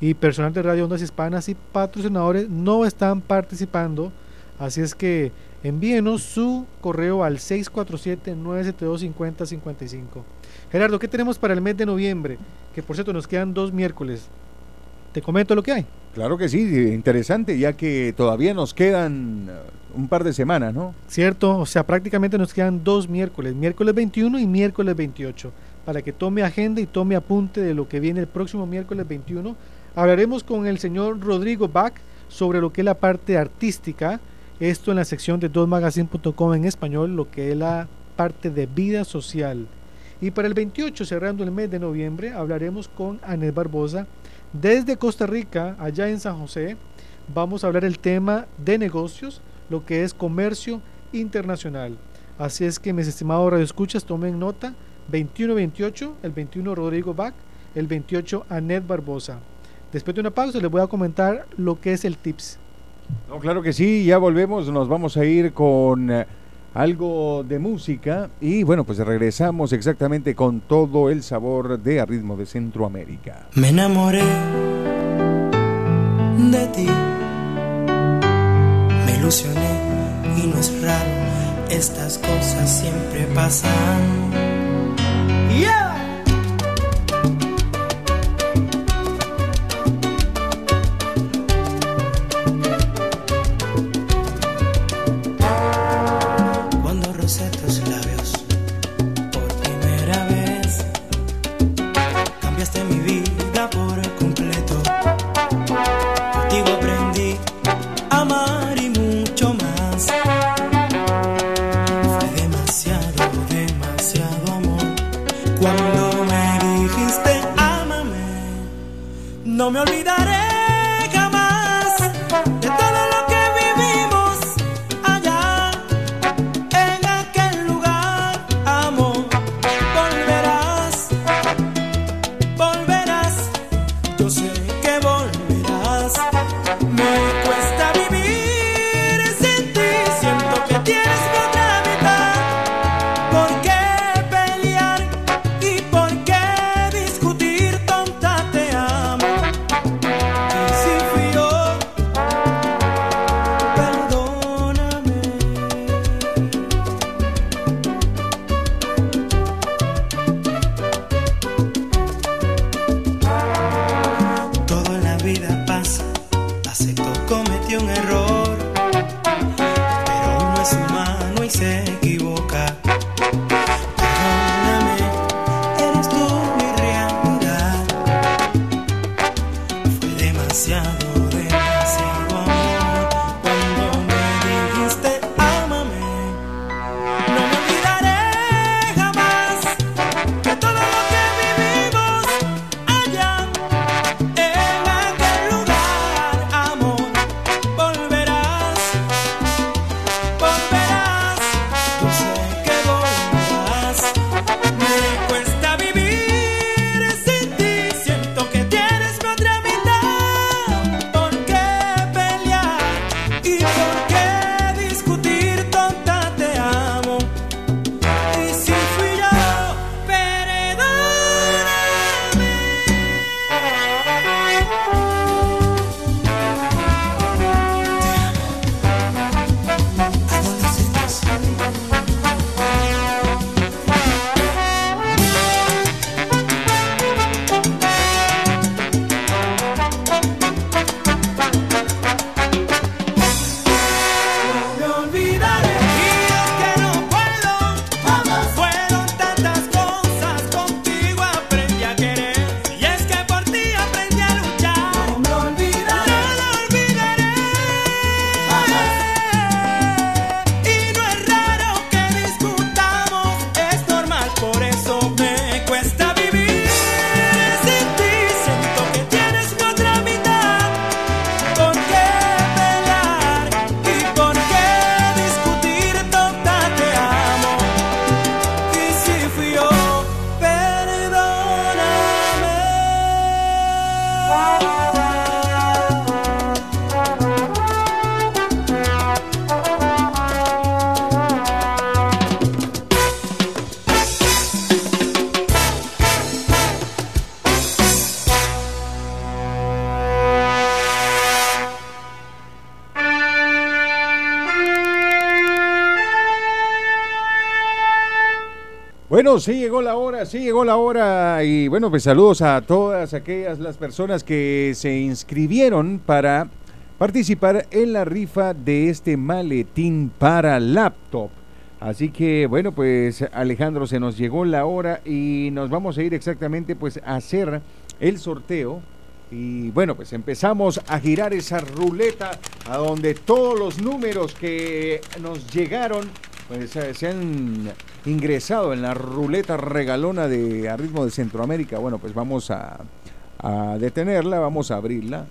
y personal de Radio Ondas Hispanas y patrocinadores no están participando. Así es que envíenos su correo al 647-972-5055. Gerardo, ¿qué tenemos para el mes de noviembre? Que por cierto nos quedan dos miércoles. ¿Te comento lo que hay? Claro que sí, interesante, ya que todavía nos quedan uh, un par de semanas, ¿no? Cierto, o sea, prácticamente nos quedan dos miércoles, miércoles 21 y miércoles 28, para que tome agenda y tome apunte de lo que viene el próximo miércoles 21. Hablaremos con el señor Rodrigo Bach sobre lo que es la parte artística, esto en la sección de dosmagazine.com en español, lo que es la parte de vida social. Y para el 28, cerrando el mes de noviembre, hablaremos con Anet Barbosa desde Costa Rica, allá en San José. Vamos a hablar el tema de negocios, lo que es comercio internacional. Así es que mis estimados radioescuchas, tomen nota. 21-28, el 21 Rodrigo Bach, el 28 Anet Barbosa. Después de una pausa les voy a comentar lo que es el tips. No, claro que sí, ya volvemos, nos vamos a ir con eh, algo de música y bueno, pues regresamos exactamente con todo el sabor de a ritmo de Centroamérica. Me enamoré de ti, me ilusioné y no es raro, estas cosas siempre pasan. Yeah. No me olvidaré sí llegó la hora, sí llegó la hora y bueno, pues saludos a todas aquellas las personas que se inscribieron para participar en la rifa de este maletín para laptop. Así que bueno, pues Alejandro, se nos llegó la hora y nos vamos a ir exactamente pues a hacer el sorteo. Y bueno, pues empezamos a girar esa ruleta a donde todos los números que nos llegaron pues eh, se ingresado en la ruleta regalona de a de Centroamérica. Bueno, pues vamos a, a detenerla, vamos a abrirla.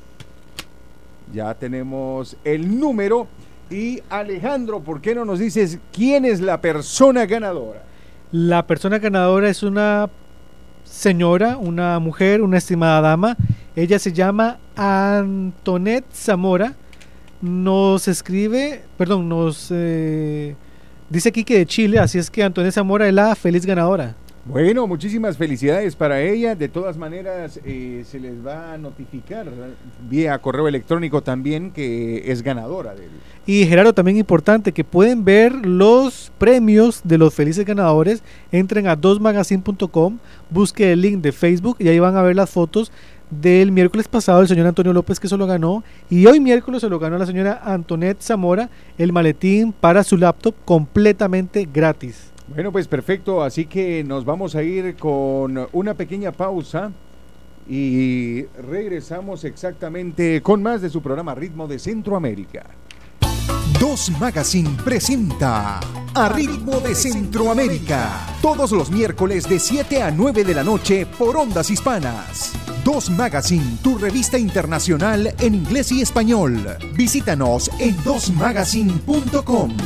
Ya tenemos el número. Y Alejandro, ¿por qué no nos dices quién es la persona ganadora? La persona ganadora es una señora, una mujer, una estimada dama. Ella se llama Antonet Zamora. Nos escribe, perdón, nos eh, dice aquí que de Chile, así es que Antonet Zamora es la feliz ganadora. Bueno, muchísimas felicidades para ella. De todas maneras, eh, se les va a notificar vía correo electrónico también que es ganadora del, Y Gerardo, también importante que pueden ver los premios de los felices ganadores. Entren a 2magazine.com, busque el link de Facebook y ahí van a ver las fotos del miércoles pasado el señor Antonio López que se lo ganó y hoy miércoles se lo ganó la señora Antonet Zamora el maletín para su laptop completamente gratis. Bueno, pues perfecto, así que nos vamos a ir con una pequeña pausa y regresamos exactamente con más de su programa Ritmo de Centroamérica. Dos Magazine presenta A Ritmo de Centroamérica. Todos los miércoles de 7 a 9 de la noche por Ondas Hispanas. Dos Magazine, tu revista internacional en inglés y español. Visítanos en dosmagazine.com.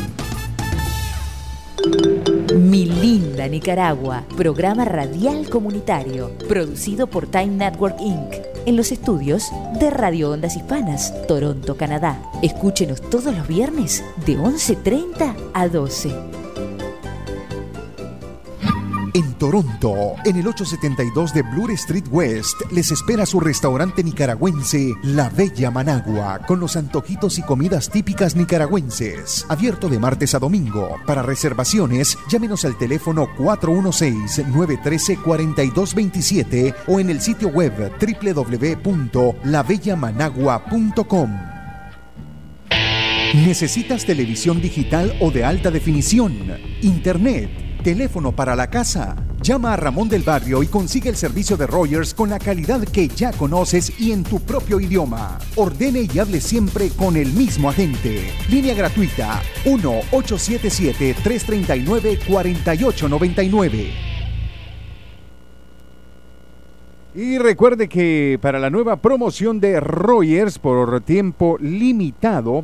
Mi linda Nicaragua, programa radial comunitario, producido por Time Network Inc. En los estudios de Radio Ondas Hispanas, Toronto, Canadá. Escúchenos todos los viernes de 11.30 a 12. En Toronto, en el 872 de Bloor Street West, les espera su restaurante nicaragüense La Bella Managua, con los antojitos y comidas típicas nicaragüenses. Abierto de martes a domingo. Para reservaciones, llámenos al teléfono 416-913-4227 o en el sitio web www.labellamanagua.com. ¿Necesitas televisión digital o de alta definición? Internet Teléfono para la casa. Llama a Ramón del Barrio y consigue el servicio de Rogers con la calidad que ya conoces y en tu propio idioma. Ordene y hable siempre con el mismo agente. Línea gratuita 1-877-339-4899. Y recuerde que para la nueva promoción de Rogers por tiempo limitado,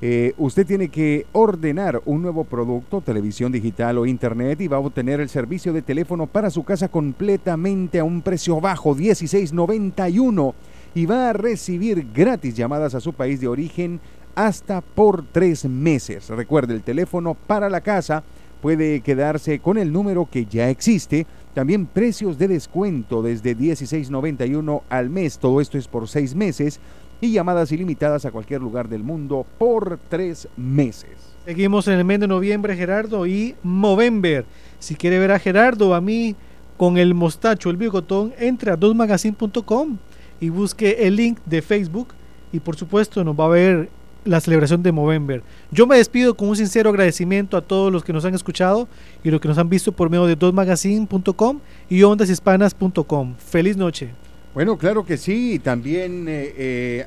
eh, usted tiene que ordenar un nuevo producto, televisión digital o internet, y va a obtener el servicio de teléfono para su casa completamente a un precio bajo, 16.91, y va a recibir gratis llamadas a su país de origen hasta por tres meses. Recuerde, el teléfono para la casa puede quedarse con el número que ya existe. También precios de descuento desde 16.91 al mes. Todo esto es por seis meses y llamadas ilimitadas a cualquier lugar del mundo por tres meses. Seguimos en el mes de noviembre, Gerardo, y Movember. Si quiere ver a Gerardo o a mí con el mostacho, el bigotón, entre a dosmagazine.com y busque el link de Facebook y por supuesto nos va a ver la celebración de Movember. Yo me despido con un sincero agradecimiento a todos los que nos han escuchado y los que nos han visto por medio de dosmagazine.com y ondashispanas.com. Feliz noche. Bueno, claro que sí. También eh, eh,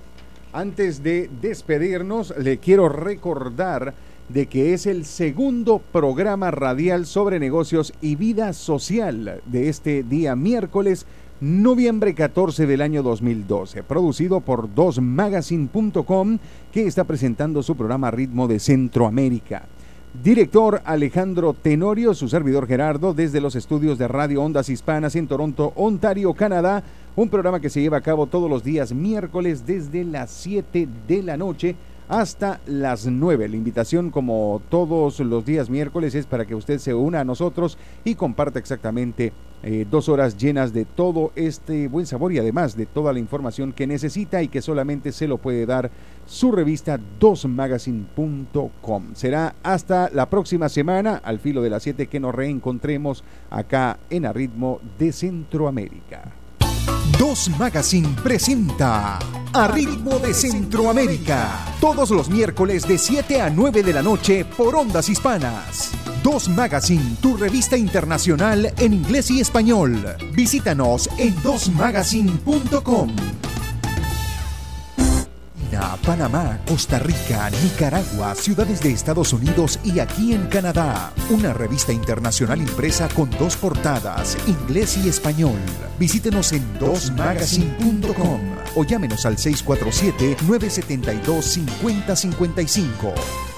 antes de despedirnos, le quiero recordar de que es el segundo programa radial sobre negocios y vida social de este día miércoles, noviembre 14 del año 2012, producido por 2magazine.com, que está presentando su programa Ritmo de Centroamérica. Director Alejandro Tenorio, su servidor Gerardo, desde los estudios de Radio Ondas Hispanas en Toronto, Ontario, Canadá. Un programa que se lleva a cabo todos los días miércoles desde las 7 de la noche hasta las 9. La invitación, como todos los días miércoles, es para que usted se una a nosotros y comparta exactamente eh, dos horas llenas de todo este buen sabor y además de toda la información que necesita y que solamente se lo puede dar su revista 2magazine.com. Será hasta la próxima semana, al filo de las 7, que nos reencontremos acá en A Ritmo de Centroamérica. 2 Magazine presenta A Ritmo de Centroamérica. Todos los miércoles de 7 a 9 de la noche por Ondas Hispanas. 2 Magazine, tu revista internacional en inglés y español. Visítanos en 2magazine.com. Panamá, Costa Rica, Nicaragua, ciudades de Estados Unidos y aquí en Canadá. Una revista internacional impresa con dos portadas, inglés y español. Visítenos en 2magazine.com o llámenos al 647-972-5055.